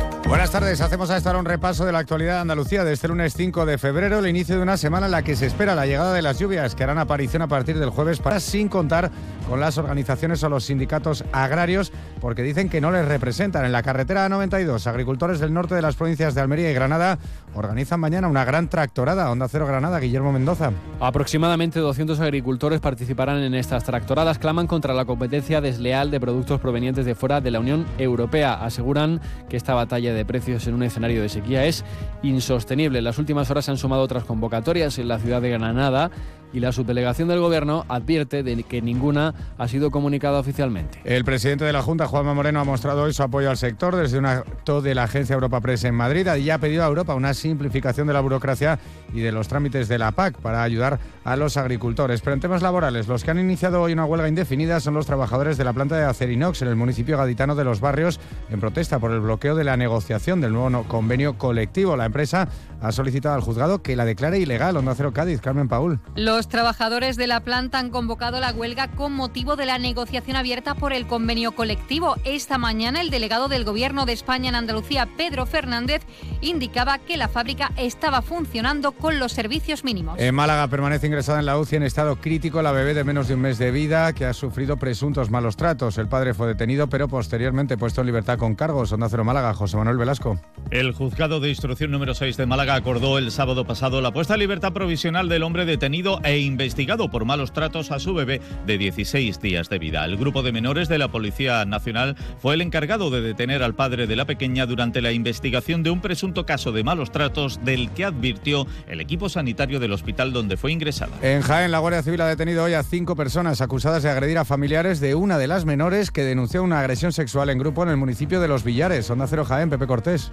Buenas tardes, hacemos a esta hora un repaso de la actualidad de Andalucía de este lunes 5 de febrero, el inicio de una semana en la que se espera la llegada de las lluvias que harán aparición a partir del jueves para sin contar con las organizaciones o los sindicatos agrarios porque dicen que no les representan. En la carretera A92, agricultores del norte de las provincias de Almería y Granada organizan mañana una gran tractorada. Onda Cero Granada, Guillermo Mendoza. Aproximadamente 200 agricultores participarán en estas tractoradas, claman contra la competencia desleal de productos provenientes de fuera de la Unión Europea. Aseguran que esta batalla de precios en un escenario de sequía es insostenible. En las últimas horas se han sumado otras convocatorias en la ciudad de Granada y la subdelegación del Gobierno advierte de que ninguna ha sido comunicada oficialmente. El presidente de la Junta, Juanma Moreno, ha mostrado hoy su apoyo al sector desde un acto de la agencia Europa Press en Madrid y ha pedido a Europa una simplificación de la burocracia y de los trámites de la PAC para ayudar a los agricultores. Pero en temas laborales, los que han iniciado hoy una huelga indefinida son los trabajadores de la planta de Acerinox en el municipio gaditano de Los Barrios en protesta por el bloqueo de la negociación del nuevo convenio colectivo. La empresa ha solicitado al juzgado que la declare ilegal. Onda Cero Cádiz, Carmen Paul. Los trabajadores de la planta han convocado la huelga con motivo de la negociación abierta por el convenio colectivo. Esta mañana el delegado del Gobierno de España en Andalucía, Pedro Fernández, indicaba que la fábrica estaba funcionando con los servicios mínimos. En Málaga permanece ingresada en la UCI en estado crítico la bebé de menos de un mes de vida que ha sufrido presuntos malos tratos. El padre fue detenido pero posteriormente puesto en libertad con cargos. Onda Cero Málaga, José Manuel Velasco. El juzgado de instrucción número 6 de Málaga acordó el sábado pasado la puesta en libertad provisional del hombre detenido e investigado por malos tratos a su bebé de 16 días de vida. El grupo de menores de la Policía Nacional fue el encargado de detener al padre de la pequeña durante la investigación de un presunto caso de malos tratos del que advirtió el equipo sanitario del hospital donde fue ingresada. En Jaén, la Guardia Civil ha detenido hoy a cinco personas acusadas de agredir a familiares de una de las menores que denunció una agresión sexual en grupo en el municipio de Los Villares. Onda Cero Jaén, Pepe Cortés.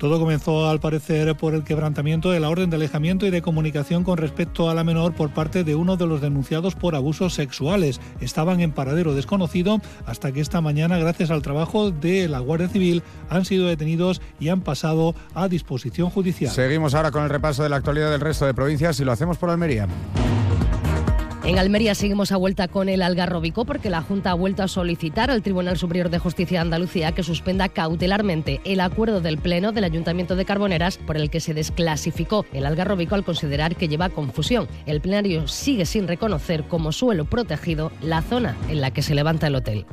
Todo comenzó al parecer por el quebrantamiento de la orden de alejamiento y de comunicación con respecto a la menor por parte de uno de los denunciados por abusos sexuales. Estaban en paradero desconocido hasta que esta mañana, gracias al trabajo de la Guardia Civil, han sido detenidos y han pasado a disposición judicial. Seguimos ahora con el repaso de la actualidad del resto de provincias y lo hacemos por Almería. En Almería seguimos a vuelta con el Algarrobico porque la Junta ha vuelto a solicitar al Tribunal Superior de Justicia de Andalucía que suspenda cautelarmente el acuerdo del Pleno del Ayuntamiento de Carboneras por el que se desclasificó el Algarrobico al considerar que lleva confusión. El plenario sigue sin reconocer como suelo protegido la zona en la que se levanta el hotel.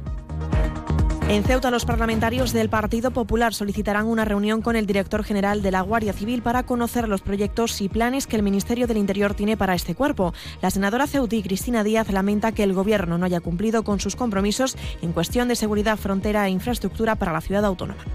En Ceuta, los parlamentarios del Partido Popular solicitarán una reunión con el director general de la Guardia Civil para conocer los proyectos y planes que el Ministerio del Interior tiene para este cuerpo. La senadora ceutí Cristina Díaz lamenta que el Gobierno no haya cumplido con sus compromisos en cuestión de seguridad, frontera e infraestructura para la ciudad autónoma.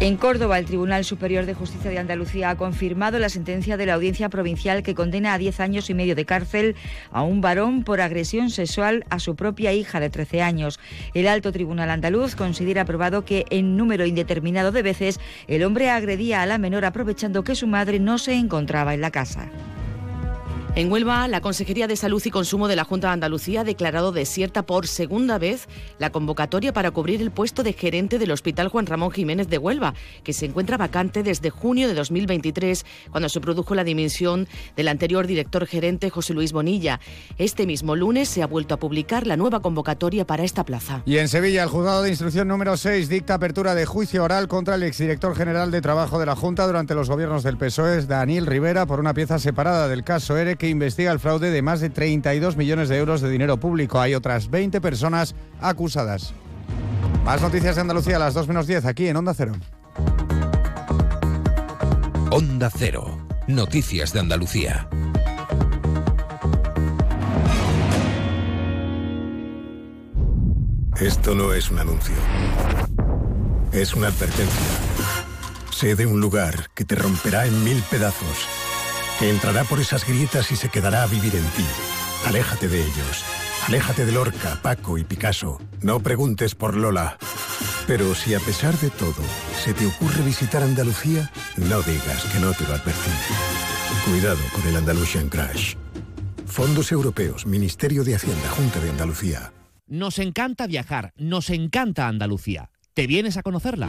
En Córdoba, el Tribunal Superior de Justicia de Andalucía ha confirmado la sentencia de la Audiencia Provincial que condena a 10 años y medio de cárcel a un varón por agresión sexual a su propia hija de 13 años. El Alto Tribunal Andaluz considera probado que en número indeterminado de veces el hombre agredía a la menor aprovechando que su madre no se encontraba en la casa. En Huelva, la Consejería de Salud y Consumo de la Junta de Andalucía ha declarado desierta por segunda vez la convocatoria para cubrir el puesto de gerente del Hospital Juan Ramón Jiménez de Huelva, que se encuentra vacante desde junio de 2023, cuando se produjo la dimisión del anterior director gerente José Luis Bonilla. Este mismo lunes se ha vuelto a publicar la nueva convocatoria para esta plaza. Y en Sevilla, el juzgado de instrucción número 6 dicta apertura de juicio oral contra el exdirector general de Trabajo de la Junta durante los gobiernos del PSOE, Daniel Rivera, por una pieza separada del caso ERE que investiga el fraude de más de 32 millones de euros de dinero público. Hay otras 20 personas acusadas. Más noticias de Andalucía a las 2 menos 10 aquí en Onda Cero. Onda Cero. Noticias de Andalucía. Esto no es un anuncio. Es una advertencia. Sé de un lugar que te romperá en mil pedazos que entrará por esas grietas y se quedará a vivir en ti. Aléjate de ellos. Aléjate de Lorca, Paco y Picasso. No preguntes por Lola. Pero si a pesar de todo se te ocurre visitar Andalucía, no digas que no te lo advertí. Cuidado con el Andalusian Crash. Fondos Europeos, Ministerio de Hacienda, Junta de Andalucía. Nos encanta viajar, nos encanta Andalucía. ¿Te vienes a conocerla?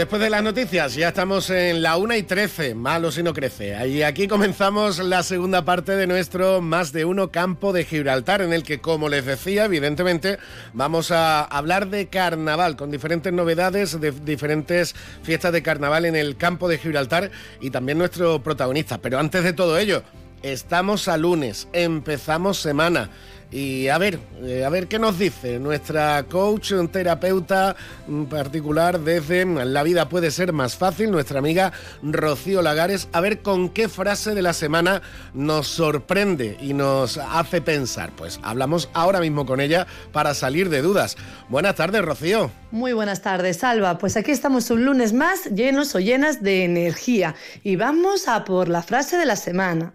Después de las noticias, ya estamos en la 1 y 13, malo si no crece. Y aquí comenzamos la segunda parte de nuestro Más de Uno Campo de Gibraltar, en el que, como les decía, evidentemente vamos a hablar de carnaval, con diferentes novedades, de diferentes fiestas de carnaval en el campo de Gibraltar y también nuestro protagonista. Pero antes de todo ello, estamos a lunes, empezamos semana. Y a ver, eh, a ver qué nos dice nuestra coach, terapeuta mm, particular desde La vida puede ser más fácil, nuestra amiga Rocío Lagares, a ver con qué frase de la semana nos sorprende y nos hace pensar. Pues hablamos ahora mismo con ella para salir de dudas. Buenas tardes, Rocío. Muy buenas tardes, Salva. Pues aquí estamos un lunes más llenos o llenas de energía y vamos a por la frase de la semana.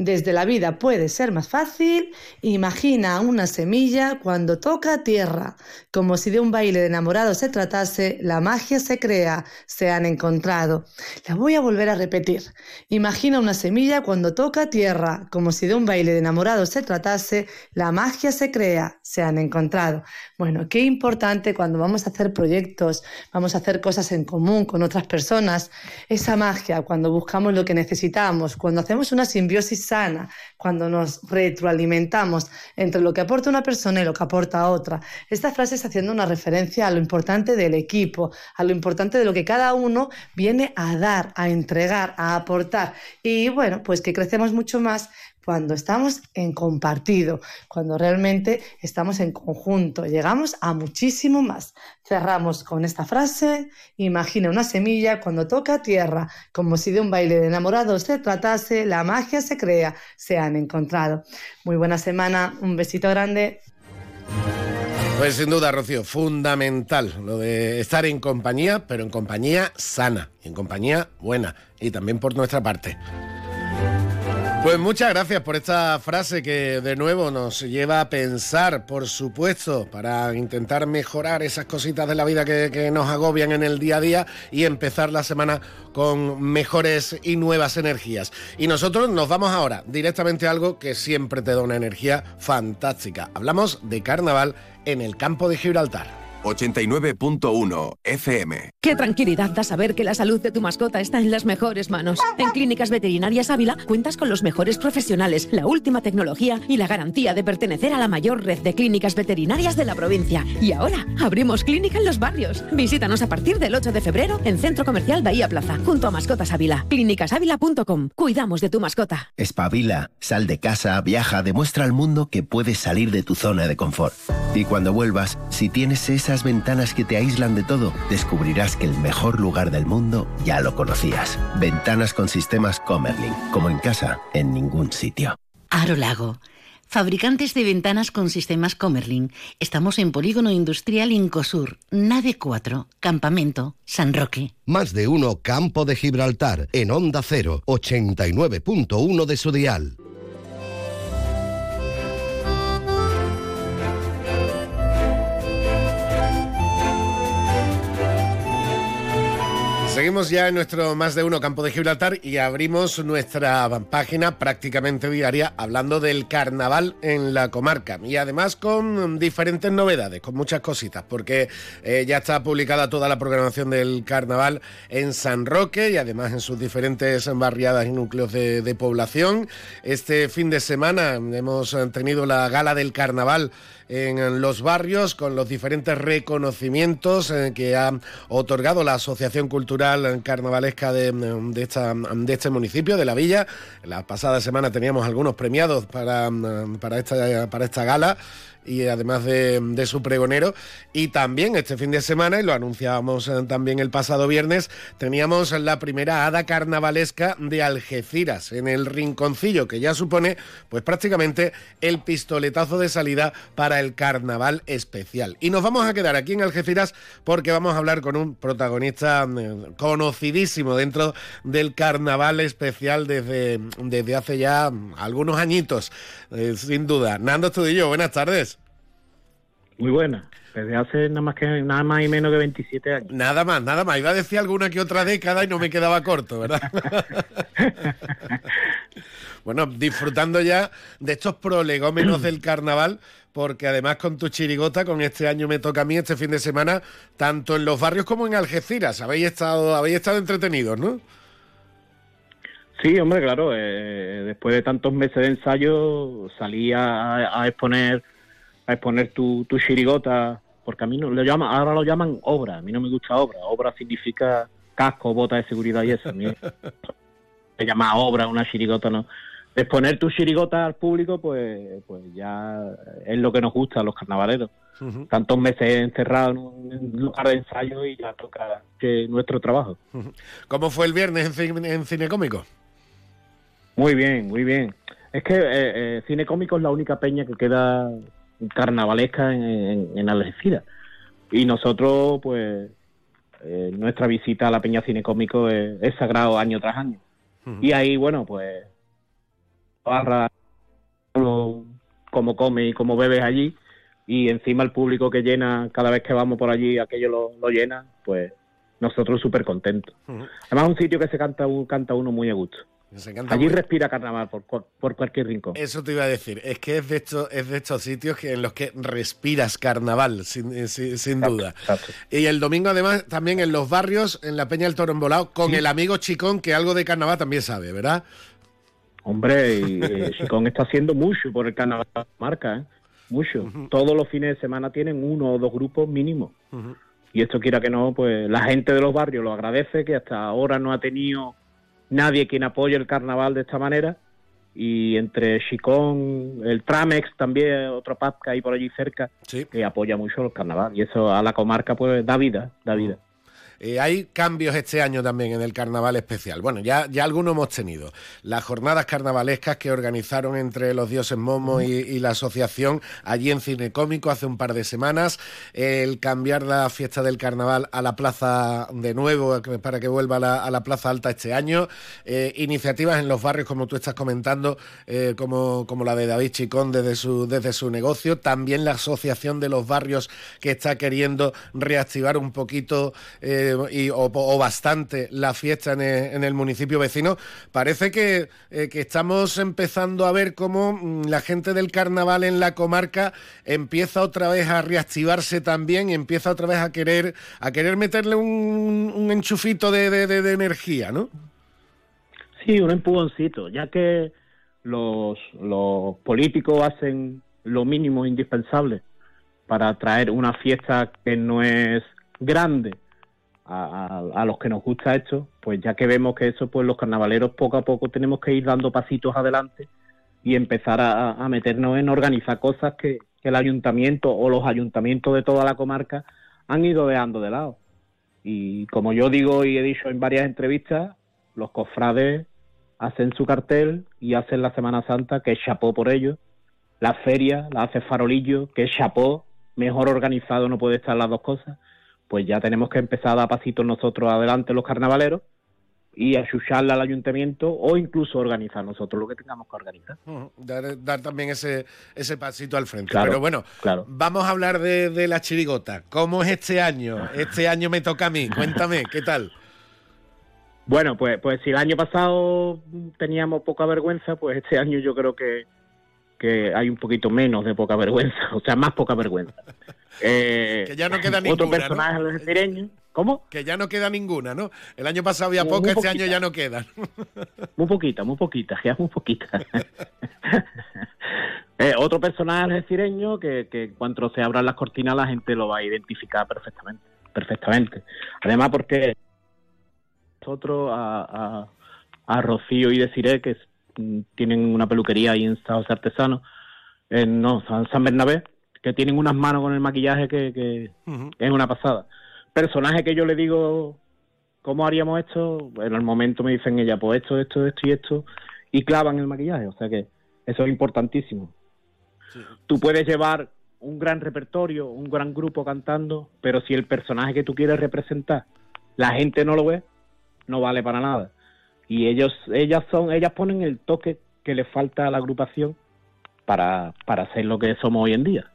Desde la vida puede ser más fácil. Imagina una semilla cuando toca tierra. Como si de un baile de enamorados se tratase, la magia se crea, se han encontrado. La voy a volver a repetir. Imagina una semilla cuando toca tierra. Como si de un baile de enamorados se tratase, la magia se crea, se han encontrado. Bueno, qué importante cuando vamos a hacer proyectos, vamos a hacer cosas en común con otras personas, esa magia, cuando buscamos lo que necesitamos, cuando hacemos una simbiosis sana, cuando nos retroalimentamos entre lo que aporta una persona y lo que aporta otra. Esta frase está haciendo una referencia a lo importante del equipo, a lo importante de lo que cada uno viene a dar, a entregar, a aportar. Y bueno, pues que crecemos mucho más cuando estamos en compartido, cuando realmente estamos en conjunto, llegamos a muchísimo más. Cerramos con esta frase, imagina una semilla cuando toca tierra, como si de un baile de enamorados se tratase, la magia se crea, se han encontrado. Muy buena semana, un besito grande. Pues sin duda, Rocío, fundamental lo de estar en compañía, pero en compañía sana, en compañía buena, y también por nuestra parte. Pues muchas gracias por esta frase que de nuevo nos lleva a pensar, por supuesto, para intentar mejorar esas cositas de la vida que, nos agobian en el día a día y empezar la semana con mejores y nuevas energías. Y nosotros nos vamos ahora directamente a algo que siempre te da una energía fantástica. Hablamos de carnaval en el campo de Gibraltar. 89.1 FM. Qué tranquilidad da saber que la salud de tu mascota está en las mejores manos. En Clínicas Veterinarias Ávila cuentas con los mejores profesionales, la última tecnología y la garantía de pertenecer a la mayor red de clínicas veterinarias de la provincia. Y ahora abrimos clínica en los barrios. Visítanos a partir del 8 de febrero en Centro Comercial Bahía Plaza, junto a Mascotas Ávila. Clínicasávila.com. Cuidamos de tu mascota. Espabila, sal de casa, viaja, demuestra al mundo que puedes salir de tu zona de confort. Y cuando vuelvas, si tienes esa esas ventanas que te aíslan de todo, descubrirás que el mejor lugar del mundo ya lo conocías. Ventanas con sistemas Comerlin, como en casa, en ningún sitio. Aro Lago. Fabricantes de ventanas con sistemas Comerlin. Estamos en Polígono Industrial Incosur, Nave 4, Campamento, San Roque. Más de uno Campo de Gibraltar, en Onda 0, 89.1 de su dial. Seguimos ya en nuestro más de uno campo de Gibraltar y abrimos nuestra página prácticamente diaria hablando del carnaval en la comarca y además con diferentes novedades, con muchas cositas, porque eh, ya está publicada toda la programación del carnaval en San Roque y además en sus diferentes barriadas y núcleos de, de población. Este fin de semana hemos tenido la gala del carnaval en los barrios con los diferentes reconocimientos eh, que ha otorgado la Asociación Cultural Carnavalesca de, de, esta, de este municipio, de la villa. La pasada semana teníamos algunos premiados para, para esta gala y además de, su pregonero. Y también este fin de semana, y lo anunciábamos eh, también el pasado viernes, teníamos la primera hada carnavalesca de Algeciras, en el rinconcillo, que ya supone pues prácticamente el pistoletazo de salida para el carnaval especial. Y nos vamos a quedar aquí en Algeciras porque vamos a hablar con un protagonista eh, conocidísimo dentro del carnaval especial desde, desde hace ya algunos añitos, eh, sin duda. Nando Estudillo, buenas tardes. Muy buena. Desde hace nada más que nada más y menos que 27 años. Nada más, nada más. Iba a decir alguna que otra década y no me quedaba corto, ¿verdad? bueno, disfrutando ya de estos prolegómenos del carnaval, porque además con tu chirigota, con este año me toca a mí este fin de semana, tanto en los barrios como en Algeciras, habéis estado, habéis estado entretenidos, ¿no? Sí, hombre, claro. Eh, después de tantos meses de ensayo, salí a exponer a exponer tu, tu chirigota, porque a mí no, lo llama, ahora lo llaman obra, a mí no me gusta obra, obra significa casco, bota de seguridad y eso, se llama obra una chirigota, ¿no? Exponer tu chirigota al público, pues, pues ya es lo que nos gusta a los carnavaleros. Tantos meses encerrados en un lugar de ensayo y ya toca que nuestro trabajo. ¿Cómo fue el viernes en, en Cine Cómico? Muy bien, muy bien. Es que eh, eh, Cine Cómico es la única peña que queda carnavalesca en, en, Algeciras. Y nosotros, pues, eh, nuestra visita a la Peña Cine Cómico es, sagrado año tras año. Y ahí, bueno, pues, barra como come y como bebes allí y encima el público que llena cada vez que vamos por allí aquello lo, lo llena pues nosotros súper contentos además es un sitio que se canta canta uno muy a gusto Allí respira carnaval por, por, cualquier rincón. Eso te iba a decir. Es que es de estos, es de estos sitios que, en los que respiras carnaval, sin, eh, sin, duda. Y el domingo, además, también en los barrios, en la Peña del Toro Embolado, con el amigo Chicón, que algo de carnaval también sabe, ¿verdad? Hombre, y, eh, Chicón está haciendo mucho por el carnaval de marca, ¿eh? Mucho. Todos los fines de semana tienen uno o dos grupos mínimos. Y esto quiera que no, pues la gente de los barrios lo agradece, que hasta ahora no ha tenido nadie quien apoye el carnaval de esta manera. Y entre Chicón, el Tramex también, otro pub que hay por allí cerca, que apoya mucho el carnaval. Y eso a la comarca pues da vida, da vida. Eh, hay cambios este año también en el carnaval especial. Bueno, ya, algunos hemos tenido. Las jornadas carnavalescas que organizaron entre los dioses Momo y, la asociación allí en Cine Cómico hace un par de semanas. El cambiar la fiesta del carnaval a la plaza de nuevo para que vuelva a la, plaza alta este año. Eh, iniciativas en los barrios, como tú estás comentando, eh, como, como la de David Chicón desde su, desde su negocio. También la asociación de los barrios que está queriendo reactivar un poquito y, o, bastante la fiesta en el, municipio vecino, parece que, eh, estamos empezando a ver cómo mm, la gente del carnaval en la comarca empieza otra vez a reactivarse también y empieza otra vez a querer, a querer meterle un, un enchufito de, energía, ¿no? Sí, un empujoncito, ya que los políticos hacen lo mínimo indispensable para traer una fiesta que no es grande, a, los que nos gusta esto, pues ya que vemos que eso, pues los carnavaleros poco a poco tenemos que ir dando pasitos adelante y empezar a, meternos en organizar cosas que, el ayuntamiento o los ayuntamientos de toda la comarca han ido dejando de lado. Y como yo digo y he dicho en varias entrevistas, los cofrades hacen su cartel y hacen la Semana Santa, que chapó por ellos. La feria la hace Farolillo, que chapó. Mejor organizado no puede estar las dos cosas pues ya tenemos que empezar a dar pasitos nosotros adelante los carnavaleros y achucharle al ayuntamiento o incluso organizar nosotros lo que tengamos que organizar. dar, también ese, ese pasito al frente. Pero bueno, vamos a hablar de, la chirigota. ¿Cómo es este año? Este año me toca a mí. Cuéntame, ¿qué tal? Bueno, pues, pues si el año pasado teníamos poca vergüenza, pues este año yo creo que, que hay un poquito menos de poca vergüenza, o sea, más poca vergüenza. Eh, que ya no queda ninguna. Otro personaje ¿no? ¿Cómo? Que ya no queda ninguna, ¿no? El año pasado había poca, este año ya no quedan. muy poquita, muy poquita, ya muy poquita. eh, otro personaje cireño que, que cuando se abran las cortinas la gente lo va a identificar perfectamente. perfectamente. Además porque nosotros a, a, Rocío y Desiré, que tienen una peluquería ahí en Estados Artesanos, en no, San Bernabé, que tienen unas manos con el maquillaje que, es una pasada. Personaje que yo le digo, ¿cómo haríamos esto? En el momento me dicen ella, pues esto, esto, esto y esto, y clavan el maquillaje. O sea que eso es importantísimo. Tú puedes llevar un gran repertorio, un gran grupo cantando, pero si el personaje que tú quieres representar, la gente no lo ve, no vale para nada. Y ellos, ellas son, ellas ponen el toque que le falta a la agrupación para, para ser lo que somos hoy en día.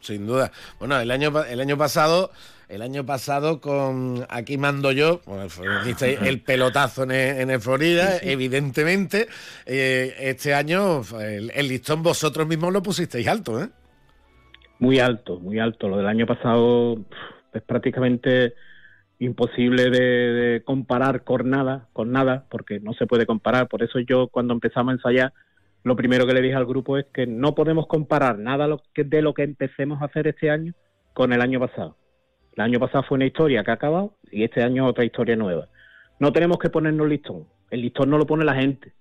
Sin duda. Bueno, el año, el año pasado, el año pasado con Aquí mando yo, el pelotazo en el, Florida, evidentemente. Eh, este año el, listón vosotros mismos lo pusisteis alto, ¿eh? Muy alto, muy alto. Lo del año pasado es prácticamente imposible de, de, comparar con nada, con nada, porque no se puede comparar. Por eso yo cuando empezamos a ensayar lo primero que le dije al grupo es que no podemos comparar nada de lo que empecemos a hacer este año con el año pasado. El año pasado fue una historia que ha acabado y este año otra historia nueva. No tenemos que ponernos listón. El listón no lo pone la gente.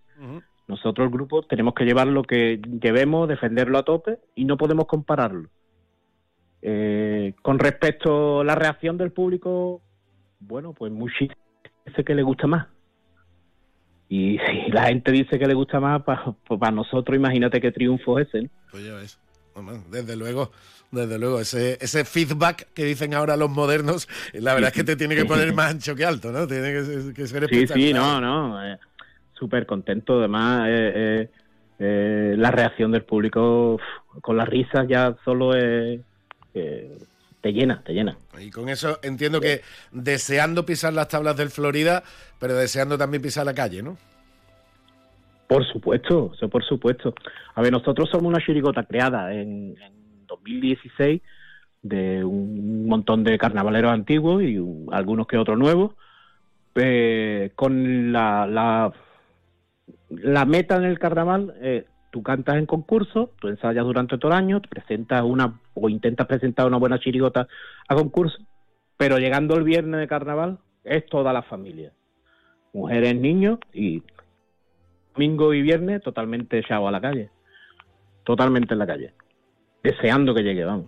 Nosotros, el grupo, tenemos que llevar lo que llevemos, defenderlo a tope y no podemos compararlo. Eh, con respecto a la reacción del público, bueno, pues muchísimo que le gusta más. Y si la gente dice que le gusta más, para nosotros imagínate qué triunfo es ese. Pues ya ves. Desde luego, desde luego, ese, ese feedback que dicen ahora los modernos, la verdad es que te tiene que poner más ancho que alto, ¿no? Tiene que, ser Sí, sí, no, no. Eh, súper contento. Además, eh, eh, eh, la reacción del público uf, con las risas ya solo es, te llena, te llena. Y con eso entiendo que deseando pisar las tablas del Florida, pero deseando también pisar la calle, ¿no? Por supuesto, eso por supuesto. A ver, nosotros somos una chirigota creada en, en 2016 de un montón de carnavaleros antiguos y un- algunos que otros nuevos, eh, con la, la, la meta en el carnaval, eh, tú cantas en concurso, tú ensayas durante todo el año, presentas una o intentas presentar una buena chirigota a concurso, pero llegando el viernes de carnaval es toda la familia, mujeres, niños y domingo y viernes totalmente echado a la calle, totalmente en la calle, deseando que llegue, vamos.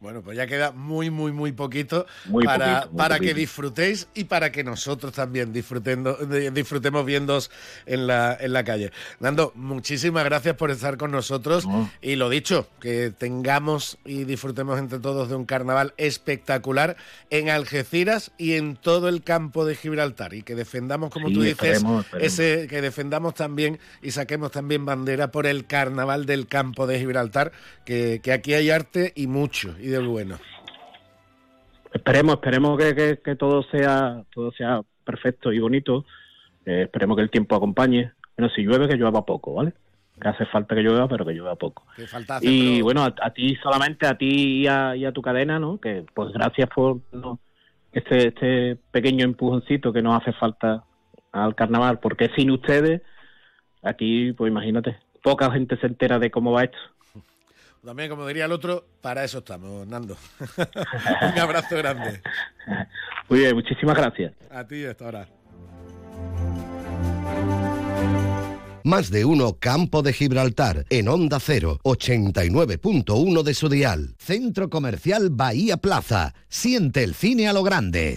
Bueno, pues ya queda muy, muy, muy poquito Muy para, poquito, muy para que disfrutéis y para que nosotros también disfrutendo, disfrutemos viéndos en la, en la calle. Nando, muchísimas gracias por estar con nosotros y lo dicho, que tengamos y disfrutemos entre todos de un carnaval espectacular en Algeciras y en todo el campo de Gibraltar y que defendamos, como Sí, tú dices, esperemos, esperemos. ese que defendamos también y saquemos también bandera por el carnaval del campo de Gibraltar, que, que aquí hay arte y mucho, y de bueno. Esperemos, esperemos que, que- que todo sea todo sea perfecto y bonito. Eh, esperemos que el tiempo acompañe. Bueno, si llueve, que llueva poco, ¿vale? Que hace falta que llueva, pero que llueva poco. Que falta Y bueno, a, a ti solamente, a ti y a, y a tu cadena, ¿no? Que pues gracias por ¿no? este, este pequeño empujoncito que nos hace falta al carnaval, porque sin ustedes, aquí, pues imagínate, poca gente se entera de cómo va esto. También, como diría el otro, para eso estamos, Nando. Un abrazo grande. Muy bien, muchísimas gracias. A ti hasta ahora. Más de uno Campo de Gibraltar en Onda 0, 89.1 de su dial. Centro Comercial Bahía Plaza. Siente el cine a lo grande.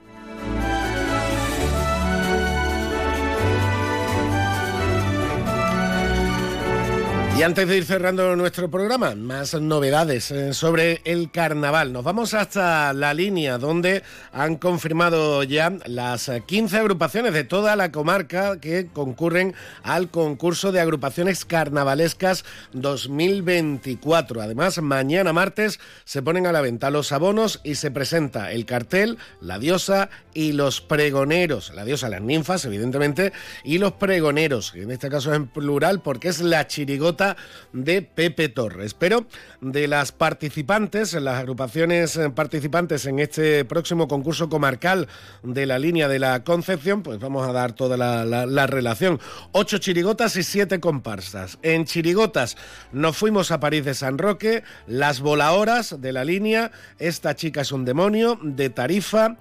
Y antes de ir cerrando nuestro programa, más novedades eh, sobre el carnaval. Nos vamos hasta la línea donde han confirmado ya las eh, 15 agrupaciones de toda la comarca que concurren al concurso de agrupaciones carnavalescas 2024. Además, mañana martes se ponen a la venta los abonos y se presenta el cartel, la diosa y los pregoneros. La diosa, las ninfas, evidentemente, y los pregoneros, en este caso es en plural porque es la chirigota de Pepe Torres. Pero de las participantes, las agrupaciones eh, participantes en este próximo concurso comarcal de la línea de la Concepción, pues vamos a dar toda la, la- la relación. Ocho chirigotas y siete comparsas. En chirigotas nos fuimos a París de San Roque, las volahoras de la línea, esta chica es un demonio, de Tarifa,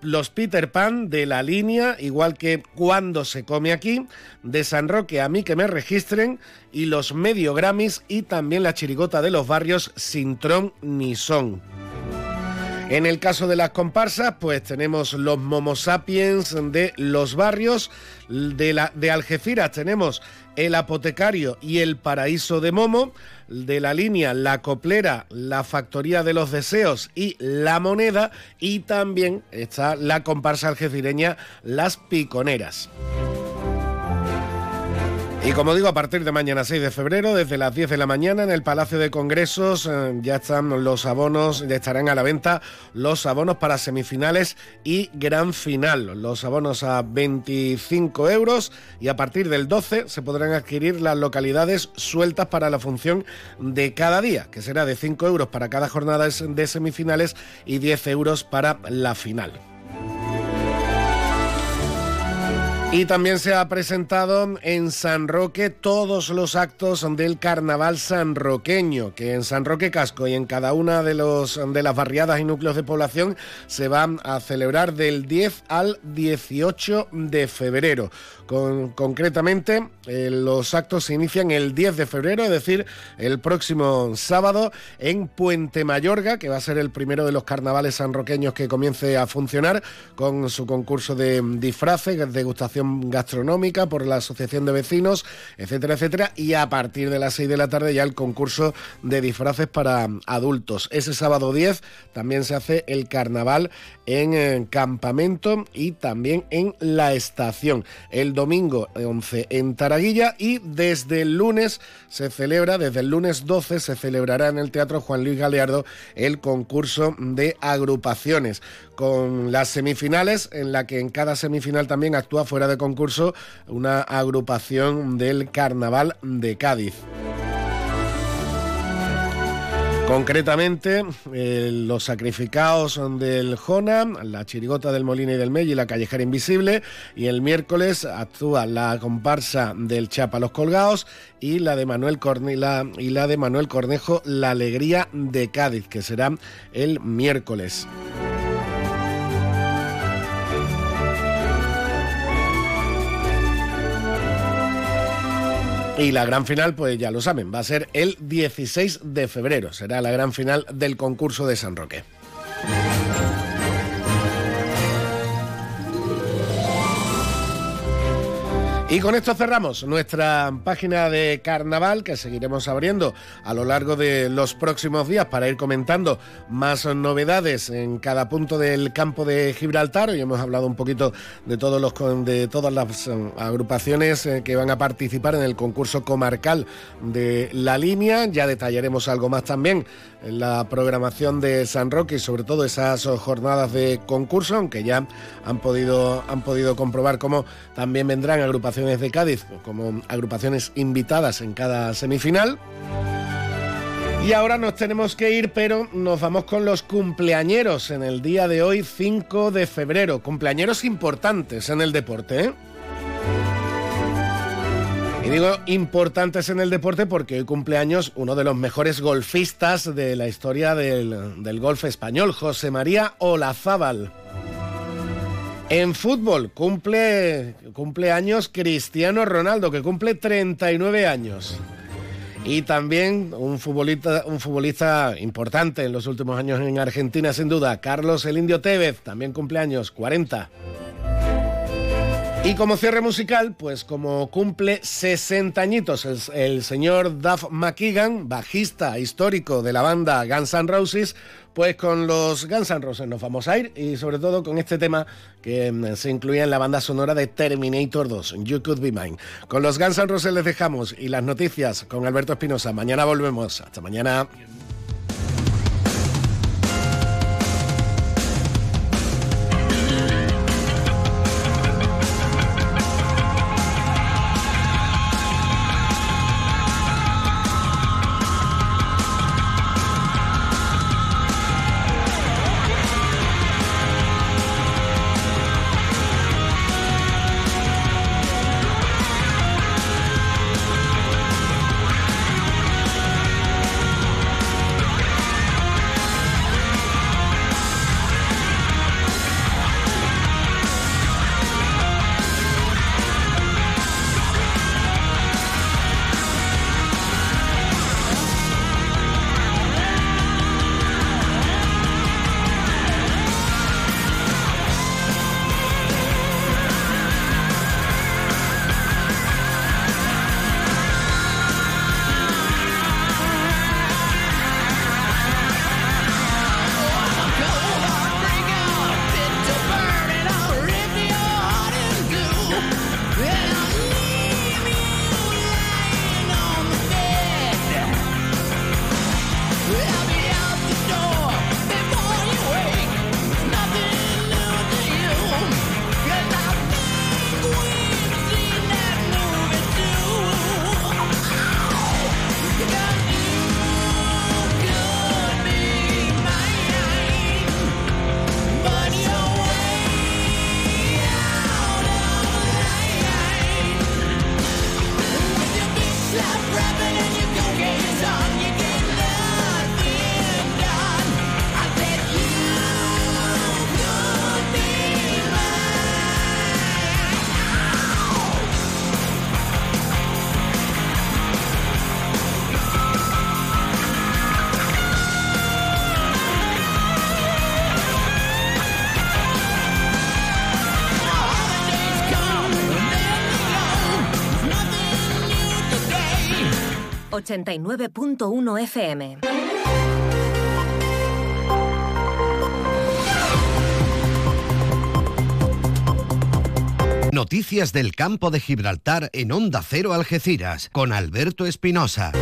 los Peter Pan de la línea, igual que Cuando se come aquí, de San Roque a mí que me registren, y los medio Grammys y también la chirigota de los barrios Sin Tron ni Son. En el caso de las comparsas, pues tenemos los Momo Sapiens de los barrios. De, la, de Algeciras tenemos el Apotecario y el Paraíso de Momo. De la línea La Coplera, la Factoría de los Deseos y La Moneda. Y también está la comparsa algecireña Las Piconeras. Y como digo, a partir de mañana 6 de febrero, desde las 10 de la mañana, en el Palacio de Congresos, eh, ya están los abonos, ya estarán a la venta los abonos para semifinales y gran final. Los abonos a 25 euros y a partir del 12 se podrán adquirir las localidades sueltas para la función de cada día, que será de 5 euros para cada jornada de semifinales y 10 euros para la final. Y también se ha presentado en San Roque todos los actos del carnaval sanroqueño, que en San Roque Casco y en cada una de, los, de las barriadas y núcleos de población se van a celebrar del 10 al 18 de febrero. Con, concretamente, eh, los actos se inician el 10 de febrero, es decir, el próximo sábado, en Puente Mayorga, que va a ser el primero de los carnavales sanroqueños que comience a funcionar, con su concurso de disfraces, degustación gastronómica por la Asociación de Vecinos, etcétera, etcétera, y a partir de las 6 de la tarde ya el concurso de disfraces para adultos. Ese sábado 10 también se hace el carnaval en, en campamento y también en la estación. El domingo 11 en Taraguilla y desde el lunes se celebra, desde el lunes 12 se celebrará en el Teatro Juan Luis Galeardo el concurso de agrupaciones con las semifinales en la que en cada semifinal también actúa fuera de concurso una agrupación del Carnaval de Cádiz. Concretamente, eh, los sacrificados del Jona, la chirigota del Molina y del Mell y la callejera invisible. Y el miércoles actúa la comparsa del Chapa Los Colgados y la de Manuel y la de Manuel Cornejo, La Alegría de Cádiz, que será el miércoles. Y la gran final, pues ya lo saben, va a ser el 16 de febrero. Será la gran final del concurso de San Roque. Y con esto cerramos nuestra página de carnaval que seguiremos abriendo a lo largo de los próximos días para ir comentando más novedades en cada punto del campo de Gibraltar. Hoy hemos hablado un poquito de todos los de todas las eh, agrupaciones eh, que van a participar en el concurso comarcal de la línea. Ya detallaremos algo más también la programación de San Roque y sobre todo esas jornadas de concurso, aunque ya han podido han podido comprobar cómo también vendrán agrupaciones de Cádiz como agrupaciones invitadas en cada semifinal. Y ahora nos tenemos que ir, pero nos vamos con los cumpleañeros en el día de hoy, 5 de febrero. Cumpleañeros importantes en el deporte. ¿eh? Y digo importantes en el deporte porque hoy cumpleaños uno de los mejores golfistas de la historia del, del golf español, José María Olazábal. En fútbol cumple, cumple años Cristiano Ronaldo, que cumple 39 años. Y también un futbolista, un futbolista importante en los últimos años en Argentina, sin duda, Carlos El Indio Tevez, también cumple años 40. Y como cierre musical, pues como cumple 60 añitos el, señor Duff McKagan, bajista histórico de la banda Guns N' Roses, pues con los Guns N' Roses nos vamos a ir y sobre todo con este tema que mm, se incluía en la banda sonora de Terminator 2, You Could Be Mine. Con los Guns N' Roses les dejamos y las noticias con Alberto Espinosa. Mañana volvemos. Hasta mañana. 89.1 FM. Noticias del campo de Gibraltar en Onda Cero Algeciras con Alberto Espinosa.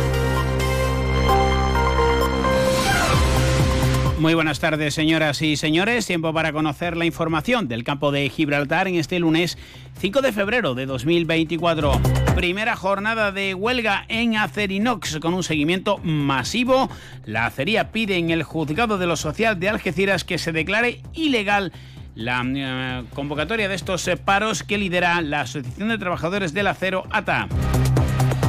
Muy buenas tardes, señoras y señores. Tiempo para conocer la información del campo de Gibraltar en este lunes 5 de febrero de 2024. Primera jornada de huelga en Acerinox con un seguimiento masivo. La acería pide en el juzgado de lo social de Algeciras que se declare ilegal la eh, convocatoria de estos eh, paros que lidera la Asociación de Trabajadores del Acero, ATA.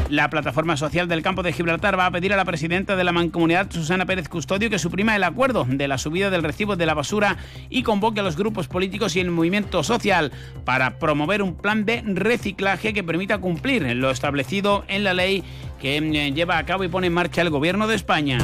La plataforma social del campo de Gibraltar va a pedir a la presidenta de la mancomunidad, Susana Pérez Custodio, que suprima el acuerdo de la subida del recibo de la basura y convoque a los grupos políticos y el movimiento social para promover un plan de reciclaje que permita cumplir lo establecido en la ley que eh, lleva a cabo y pone en marcha el Gobierno de España.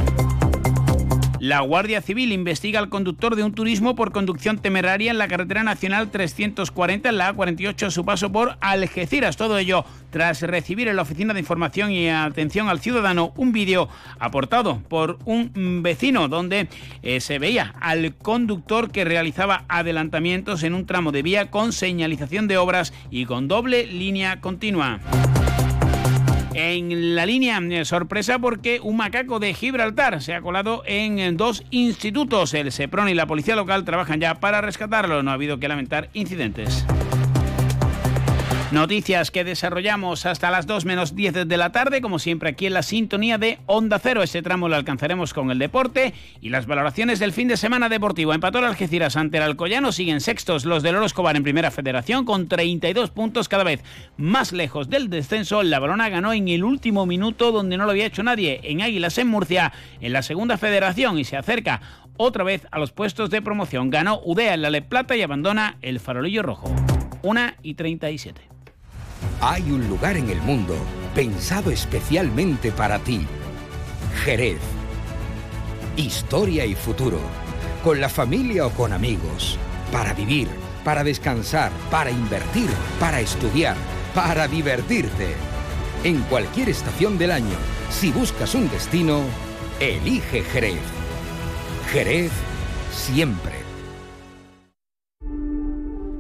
La Guardia Civil investiga al conductor de un turismo por conducción temeraria en la carretera nacional 340 en la A48 a su paso por Algeciras. Todo ello tras recibir en la Oficina de Información y Atención al Ciudadano un vídeo aportado por un vecino donde eh, se veía al conductor que realizaba adelantamientos en un tramo de vía con señalización de obras y con doble línea continua. En la línea eh, sorpresa porque un macaco de Gibraltar se ha colado en dos institutos. El SEPRON y la policía local trabajan ya para rescatarlo. No ha habido que lamentar incidentes. Noticias que desarrollamos hasta las 2 menos 10 de la tarde, como siempre aquí en la sintonía de Onda Cero. Ese tramo lo alcanzaremos con el deporte y las valoraciones del fin de semana deportivo. Empató el Algeciras ante el Alcoyano, siguen sextos los del Escobar en Primera Federación con 32 puntos cada vez más lejos del descenso. La Balona ganó en el último minuto donde no lo había hecho nadie, en Águilas en Murcia, en la Segunda Federación y se acerca otra vez a los puestos de promoción. Ganó Udea en la Le Plata y abandona el Farolillo Rojo. 1 y 37. Hay un lugar en el mundo pensado especialmente para ti. Jerez. Historia y futuro. Con la familia o con amigos. Para vivir, para descansar, para invertir, para estudiar, para divertirte. En cualquier estación del año, si buscas un destino, elige Jerez. Jerez siempre.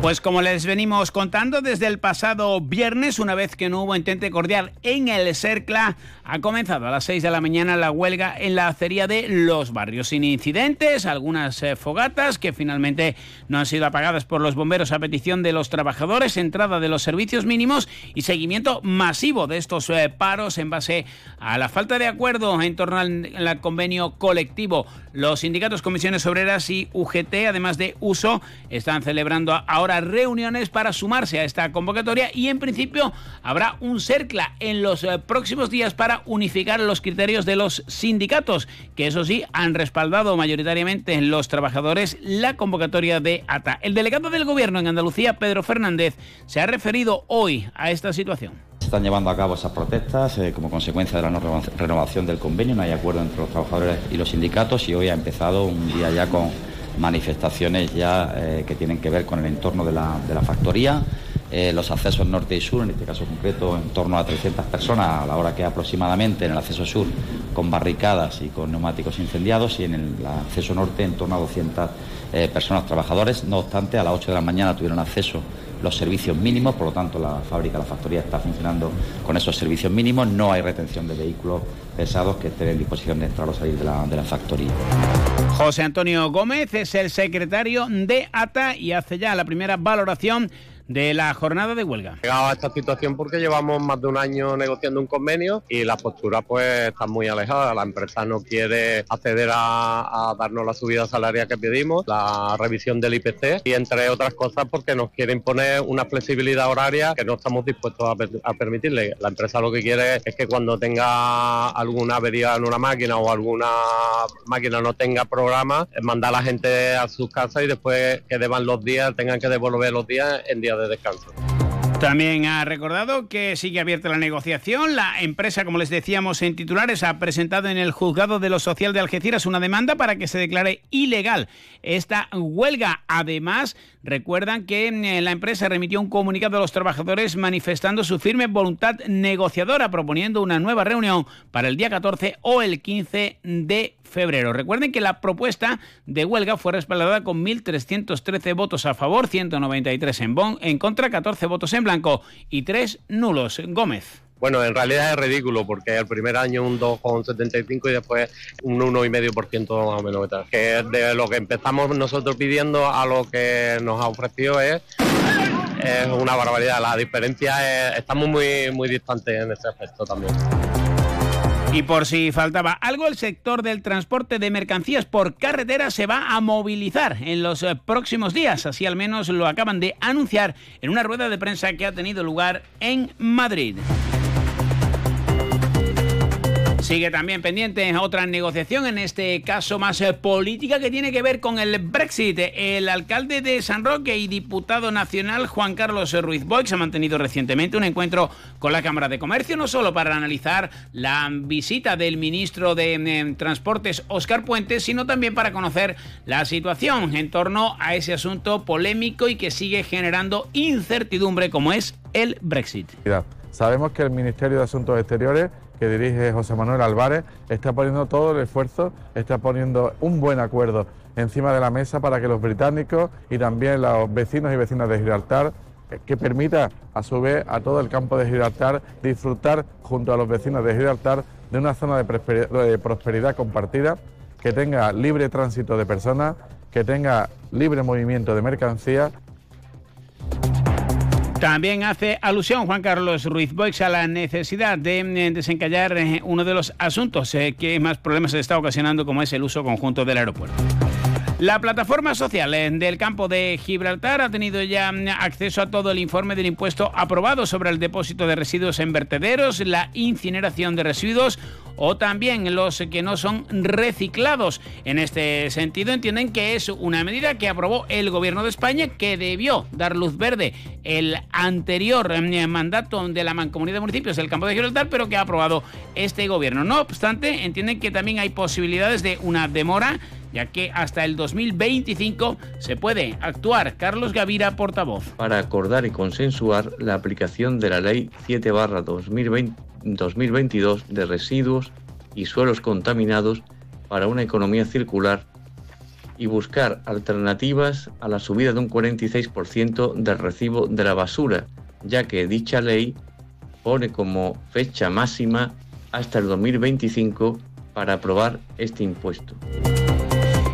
Pues como les venimos contando desde el pasado viernes, una vez que no hubo intente cordial en el Cercla, ha comenzado a las 6 de la mañana la huelga en la acería de Los Barrios, sin incidentes, algunas eh, fogatas que finalmente no han sido apagadas por los bomberos a petición de los trabajadores, entrada de los servicios mínimos y seguimiento masivo de estos eh, paros en base a la falta de acuerdo en torno al convenio colectivo. Los sindicatos, comisiones obreras y UGT, además de uso, están celebrando ahora reuniones para sumarse a esta convocatoria y en principio habrá un CERCLA en los eh, próximos días para unificar los criterios de los sindicatos, que eso sí han respaldado mayoritariamente los trabajadores la convocatoria de ATA. El delegado del gobierno en Andalucía, Pedro Fernández, se ha referido hoy a esta situación. Se están llevando a cabo esas protestas eh, como consecuencia de la no renovación del convenio, no hay acuerdo entre los trabajadores y los sindicatos y hoy ha empezado un día ya con manifestaciones ya eh, que tienen que ver con el entorno de la, factoría, eh, los accesos norte y sur, en este caso concreto en torno a 300 personas a la hora que aproximadamente en el acceso sur con barricadas y con neumáticos incendiados y en el acceso norte en torno a 200 eh, personas trabajadores. No obstante, a las 8 de la mañana tuvieron acceso los servicios mínimos, por lo tanto la fábrica, la factoría está funcionando con esos servicios mínimos, no hay retención de vehículos pesados que estén en disposición de entrar o salir de la, de la factoría. José Antonio Gómez es el secretario de ATA y hace ya la primera valoración de la jornada de huelga. Llegado a esta situación porque llevamos más de un año negociando un convenio y la postura pues está muy alejada. La empresa no quiere acceder a, darnos la subida salarial que pedimos, la revisión del IPC y entre otras cosas porque nos quiere imponer una flexibilidad horaria que no estamos dispuestos a, a permitirle. La empresa lo que quiere es que cuando tenga alguna avería en una máquina o alguna máquina no tenga programa, mandar a la gente a sus casas y después que deban los días, tengan que devolver los días en días de descanso. También ha recordado que sigue abierta la negociación. La empresa, como les decíamos en titulares, ha presentado en el juzgado de lo social de Algeciras una demanda para que se declare ilegal esta huelga. Además, recuerdan que eh, la empresa remitió un comunicado a los trabajadores manifestando su firme voluntad negociadora, proponiendo una nueva reunión para el día 14 o el 15 de febrero. Recuerden que la propuesta de huelga fue respaldada con 1.313 votos a favor, 193 en, bon, en contra, 14 votos en blanco y 3 nulos. Gómez. Bueno, en realidad es ridículo porque el primer año un 2,75 y después un 1,5% más o menos. Que de lo que empezamos nosotros pidiendo a lo que nos ha ofrecido es, una barbaridad. La diferencia es, estamos muy, muy distantes en ese aspecto también. Y por si faltaba algo, el sector del transporte de mercancías por carretera se va a movilizar en los eh, próximos días. Así al menos lo acaban de anunciar en una rueda de prensa que ha tenido lugar en Madrid. Sigue también pendiente otra negociación, en este caso más eh, política, que tiene que ver con el Brexit. El alcalde de San Roque y diputado nacional Juan Carlos Ruiz Boix ha mantenido recientemente un encuentro con la Cámara de Comercio, no solo para analizar la visita del ministro de eh, Transportes Oscar Puente, sino también para conocer la situación en torno a ese asunto polémico y que sigue generando incertidumbre como es el Brexit. Sabemos que el Ministerio de Asuntos Exteriores que dirige José Manuel Álvarez, está poniendo todo el esfuerzo, está poniendo un buen acuerdo encima de la mesa para que los británicos y también los vecinos y vecinas de Gibraltar, eh, que permita a su vez a todo el campo de Gibraltar disfrutar junto a los vecinos de Gibraltar de una zona de prosperidad compartida, que tenga libre tránsito de personas, que tenga libre movimiento de mercancías también hace alusión Juan Carlos Ruiz Boix a la necesidad de eh, desencallar eh, uno de los asuntos eh, que más problemas se está ocasionando, como es el uso conjunto del aeropuerto. La plataforma social del campo de Gibraltar ha tenido ya mm, acceso a todo el informe del impuesto aprobado sobre el depósito de residuos en vertederos, la incineración de residuos o también los que no son reciclados. En este sentido entienden que es una medida que aprobó el gobierno de España que debió dar luz verde el anterior mm, mandato de la Mancomunidad de Municipios del campo de Gibraltar, pero que ha aprobado este gobierno. No obstante, entienden que también hay posibilidades de una demora ya que hasta el 2025 se puede actuar. Carlos Gavira, portavoz. Para acordar y consensuar la aplicación de la Ley 7 2022 de residuos y suelos contaminados para una economía circular y buscar alternativas a la subida de un 46% del recibo de la basura, ya que dicha ley pone como fecha máxima hasta el 2025 para aprobar este impuesto.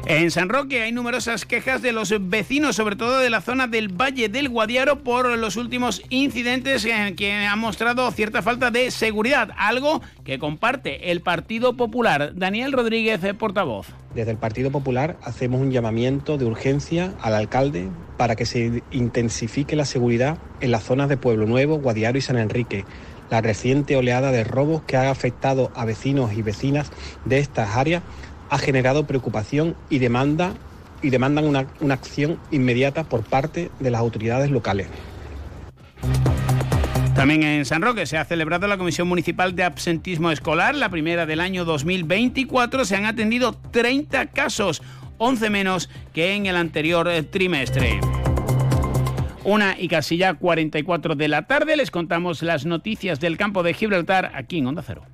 En San Roque hay numerosas quejas de los vecinos, sobre todo de la zona del Valle del Guadiaro, por los últimos incidentes que han mostrado cierta falta de seguridad, algo que comparte el Partido Popular. Daniel Rodríguez, portavoz. Desde el Partido Popular hacemos un llamamiento de urgencia al alcalde para que se intensifique la seguridad en las zonas de Pueblo Nuevo, Guadiaro y San Enrique la reciente oleada de robos que ha afectado a vecinos y vecinas de estas áreas ha generado preocupación y demanda y demandan una, una acción inmediata por parte de las autoridades locales. También en San Roque se ha celebrado la Comisión Municipal de Absentismo Escolar, la primera del año 2024. Se han atendido 30 casos, 11 menos que en el anterior trimestre. Una y casi ya 44 de la tarde les contamos las noticias del campo de Gibraltar aquí en Onda Cero.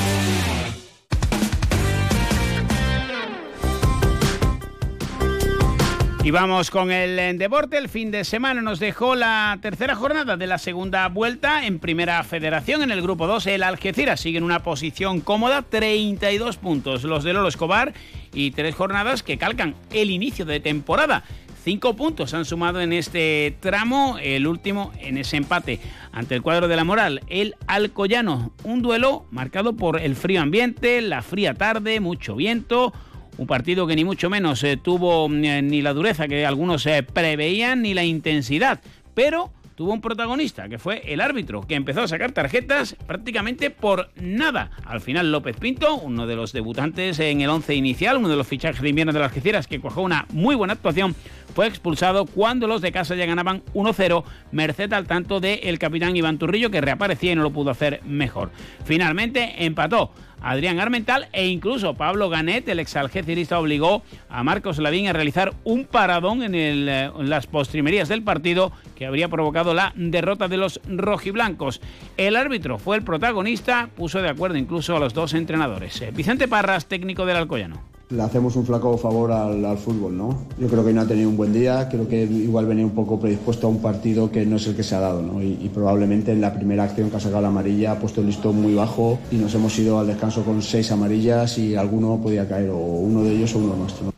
Y vamos con el deporte. El fin de semana nos dejó la tercera jornada de la segunda vuelta en Primera Federación. En el grupo 2, el Algeciras sigue en una posición cómoda, 32 puntos. Los de Lolo Escobar y tres jornadas que calcan el inicio de temporada. Cinco puntos han sumado en este tramo, el último en ese empate ante el cuadro de la moral, el Alcoyano. Un duelo marcado por el frío ambiente, la fría tarde, mucho viento un partido que ni mucho menos eh, tuvo eh, ni la dureza que algunos eh, preveían ni la intensidad, pero tuvo un protagonista, que fue el árbitro, que empezó a sacar tarjetas prácticamente por nada. Al final López Pinto, uno de los debutantes en el once inicial, uno de los fichajes de invierno de las Algeciras, que cuajó una muy buena actuación, fue expulsado cuando los de casa ya ganaban 1-0, merced al tanto del capitán Iván Turrillo, que reaparecía y no lo pudo hacer mejor. Finalmente empató Adrián Armental e incluso Pablo Ganet, el exalgecirista, obligó a Marcos Lavín a realizar un paradón en, eh, en, las postrimerías del partido que habría provocado la derrota de los rojiblancos. El árbitro fue el protagonista, puso de acuerdo incluso a los dos entrenadores. Eh, Vicente Parras, técnico del Alcoyano le hacemos un flaco favor al, fútbol, ¿no? Yo creo que no ha tenido un buen día, creo que igual venía un poco predispuesto a un partido que no es el que se ha dado, ¿no? Y, probablemente en la primera acción que ha sacado la amarilla ha puesto el listón muy bajo y nos hemos ido al descanso con seis amarillas y alguno podía caer, o uno de ellos o uno nuestro.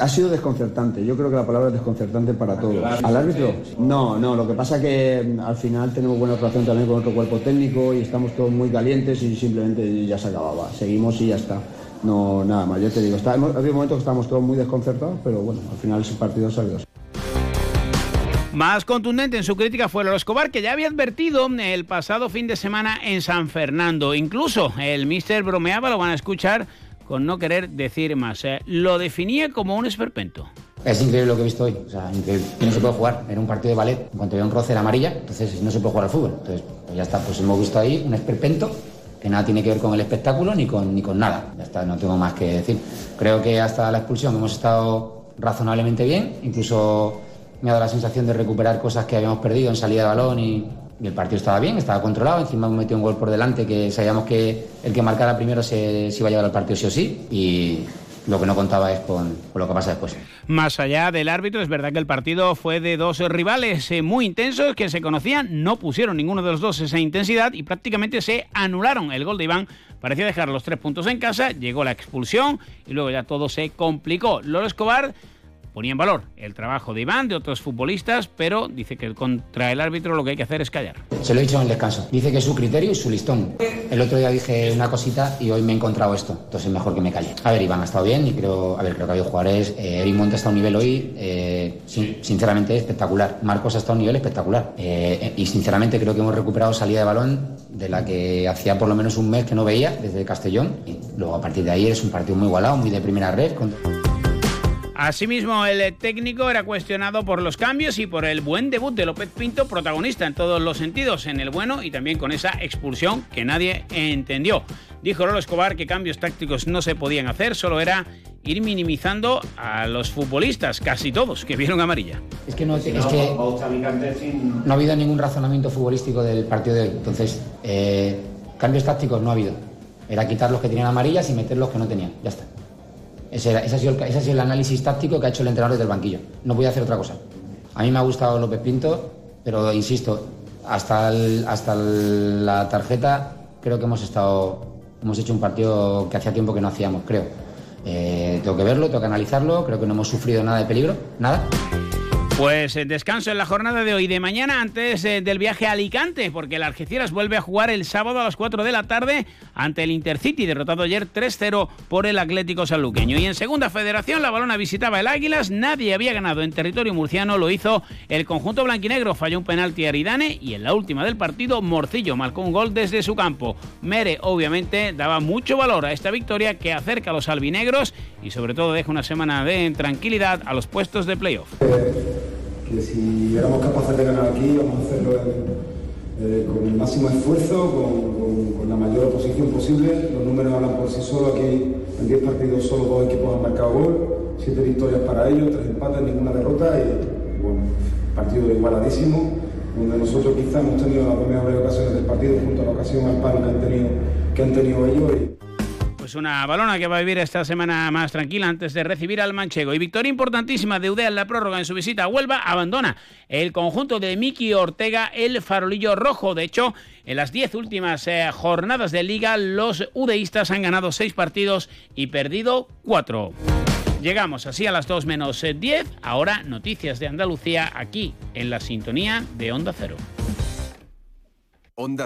ha sido desconcertante, yo creo que la palabra es desconcertante para todos. ¿Al árbitro? No, no, lo que pasa que mm, al final tenemos buena relación también con otro cuerpo técnico y estamos todos muy calientes y simplemente ya se acababa. Seguimos y ya está. No, nada más, yo te digo, está, había momentos que estábamos todos muy desconcertados, pero bueno, al final ese partido salió. Más contundente en su crítica fue Lolo Escobar, que ya había advertido el pasado fin de semana en San Fernando. Incluso el mister bromeaba, lo van a escuchar, con no querer decir más. Eh, lo definía como un esperpento. Es increíble lo que he visto hoy, o sea, increíble. No se puede jugar, era un partido de ballet. En cuanto había un roce era amarilla, entonces no se puede jugar al fútbol. Entonces, pues ya está, pues hemos visto ahí un esperpento nada tiene que ver con el espectáculo ni con, ni con nada. Ya está, no tengo más que decir. Creo que hasta la expulsión hemos estado razonablemente bien, incluso me ha dado la sensación de recuperar cosas que habíamos perdido en salida de balón y, el partido estaba bien, estaba controlado, encima hemos metido un gol por delante que sabíamos que el que marcara primero se, iba a llevar al partido sí o sí y lo que no contaba es con, lo que pasa después. Más allá del árbitro, es verdad que el partido fue de dos rivales eh, muy intensos que se conocían, no pusieron ninguno de los dos esa intensidad y prácticamente se anularon. El gol de Iván parecía dejar los tres puntos en casa, llegó la expulsión y luego ya todo se complicó. Loro Escobar ponía en valor el trabajo de Iván, de otros futbolistas, pero dice que contra el árbitro lo que hay que hacer es callar. Se lo he dicho en el descanso. Dice que es su criterio y su listón. El otro día dije una cosita y hoy me he encontrado esto. Entonces es mejor que me calle. A ver, Iván ha estado bien y creo, a ver, creo que ha habido jugadores. Eh, Eric Monte está a un nivel hoy, eh, sinceramente, espectacular. Marcos ha estado a un nivel espectacular. Eh, y sinceramente creo que hemos recuperado salida de balón de la que hacía por lo menos un mes que no veía desde Castellón. Y luego a partir de ahí es un partido muy igualado, muy de primera red. Asimismo, el técnico era cuestionado por los cambios y por el buen debut de López Pinto, protagonista en todos los sentidos, en el bueno y también con esa expulsión que nadie entendió. Dijo Lolo Escobar que cambios tácticos no se podían hacer, solo era ir minimizando a los futbolistas, casi todos, que vieron amarilla. Es que no, es que no ha habido ningún razonamiento futbolístico del partido de hoy. Entonces, eh, cambios tácticos no ha habido. Era quitar los que tenían amarillas y meter los que no tenían. Ya está. Ese, ha sido el, análisis táctico que ha hecho el entrenador desde el banquillo. No voy a hacer otra cosa. A mí me ha gustado López Pinto, pero insisto, hasta, hasta la tarjeta creo que hemos estado hemos hecho un partido que hacía tiempo que no hacíamos, creo. Eh, tengo que verlo, tengo que analizarlo, creo que no hemos sufrido nada de peligro, nada. Pues eh, descanso en la jornada de hoy de mañana antes eh, del viaje a Alicante, porque el Algeciras vuelve a jugar el sábado a las 4 de la tarde ante el Intercity, derrotado ayer 3-0 por el Atlético Sanluqueño. Y en segunda federación, la balona visitaba el Águilas, nadie había ganado en territorio murciano, lo hizo el conjunto blanquinegro, falló un penalti a Aridane y en la última del partido, Morcillo marcó un gol desde su campo. Mere, obviamente, daba mucho valor a esta victoria que acerca a los albinegros y sobre todo deja una semana de tranquilidad a los puestos de playoff que si éramos capaces de ganar aquí, vamos a hacerlo eh, con el máximo esfuerzo, con, la mayor oposición posible. Los números hablan por sí solos. Aquí en 10 partidos solo dos equipos han marcado gol, 7 victorias para ellos, 3 empates, ninguna derrota y bueno, partido igualadísimo. donde nosotros quizá hemos tenido las dos mejores ocasiones del partido junto a la ocasión al palo que han tenido, que han tenido ellos. Pues una balona que va a vivir esta semana más tranquila antes de recibir al manchego. Y victoria importantísima de Udea en la prórroga en su visita a Huelva. Abandona el conjunto de Miki Ortega el farolillo rojo. De hecho, en las diez últimas eh, jornadas de liga, los udeístas han ganado seis partidos y perdido cuatro. Llegamos así a las 2 menos 10. Eh, Ahora noticias de Andalucía aquí en la sintonía de Onda Cero. Onda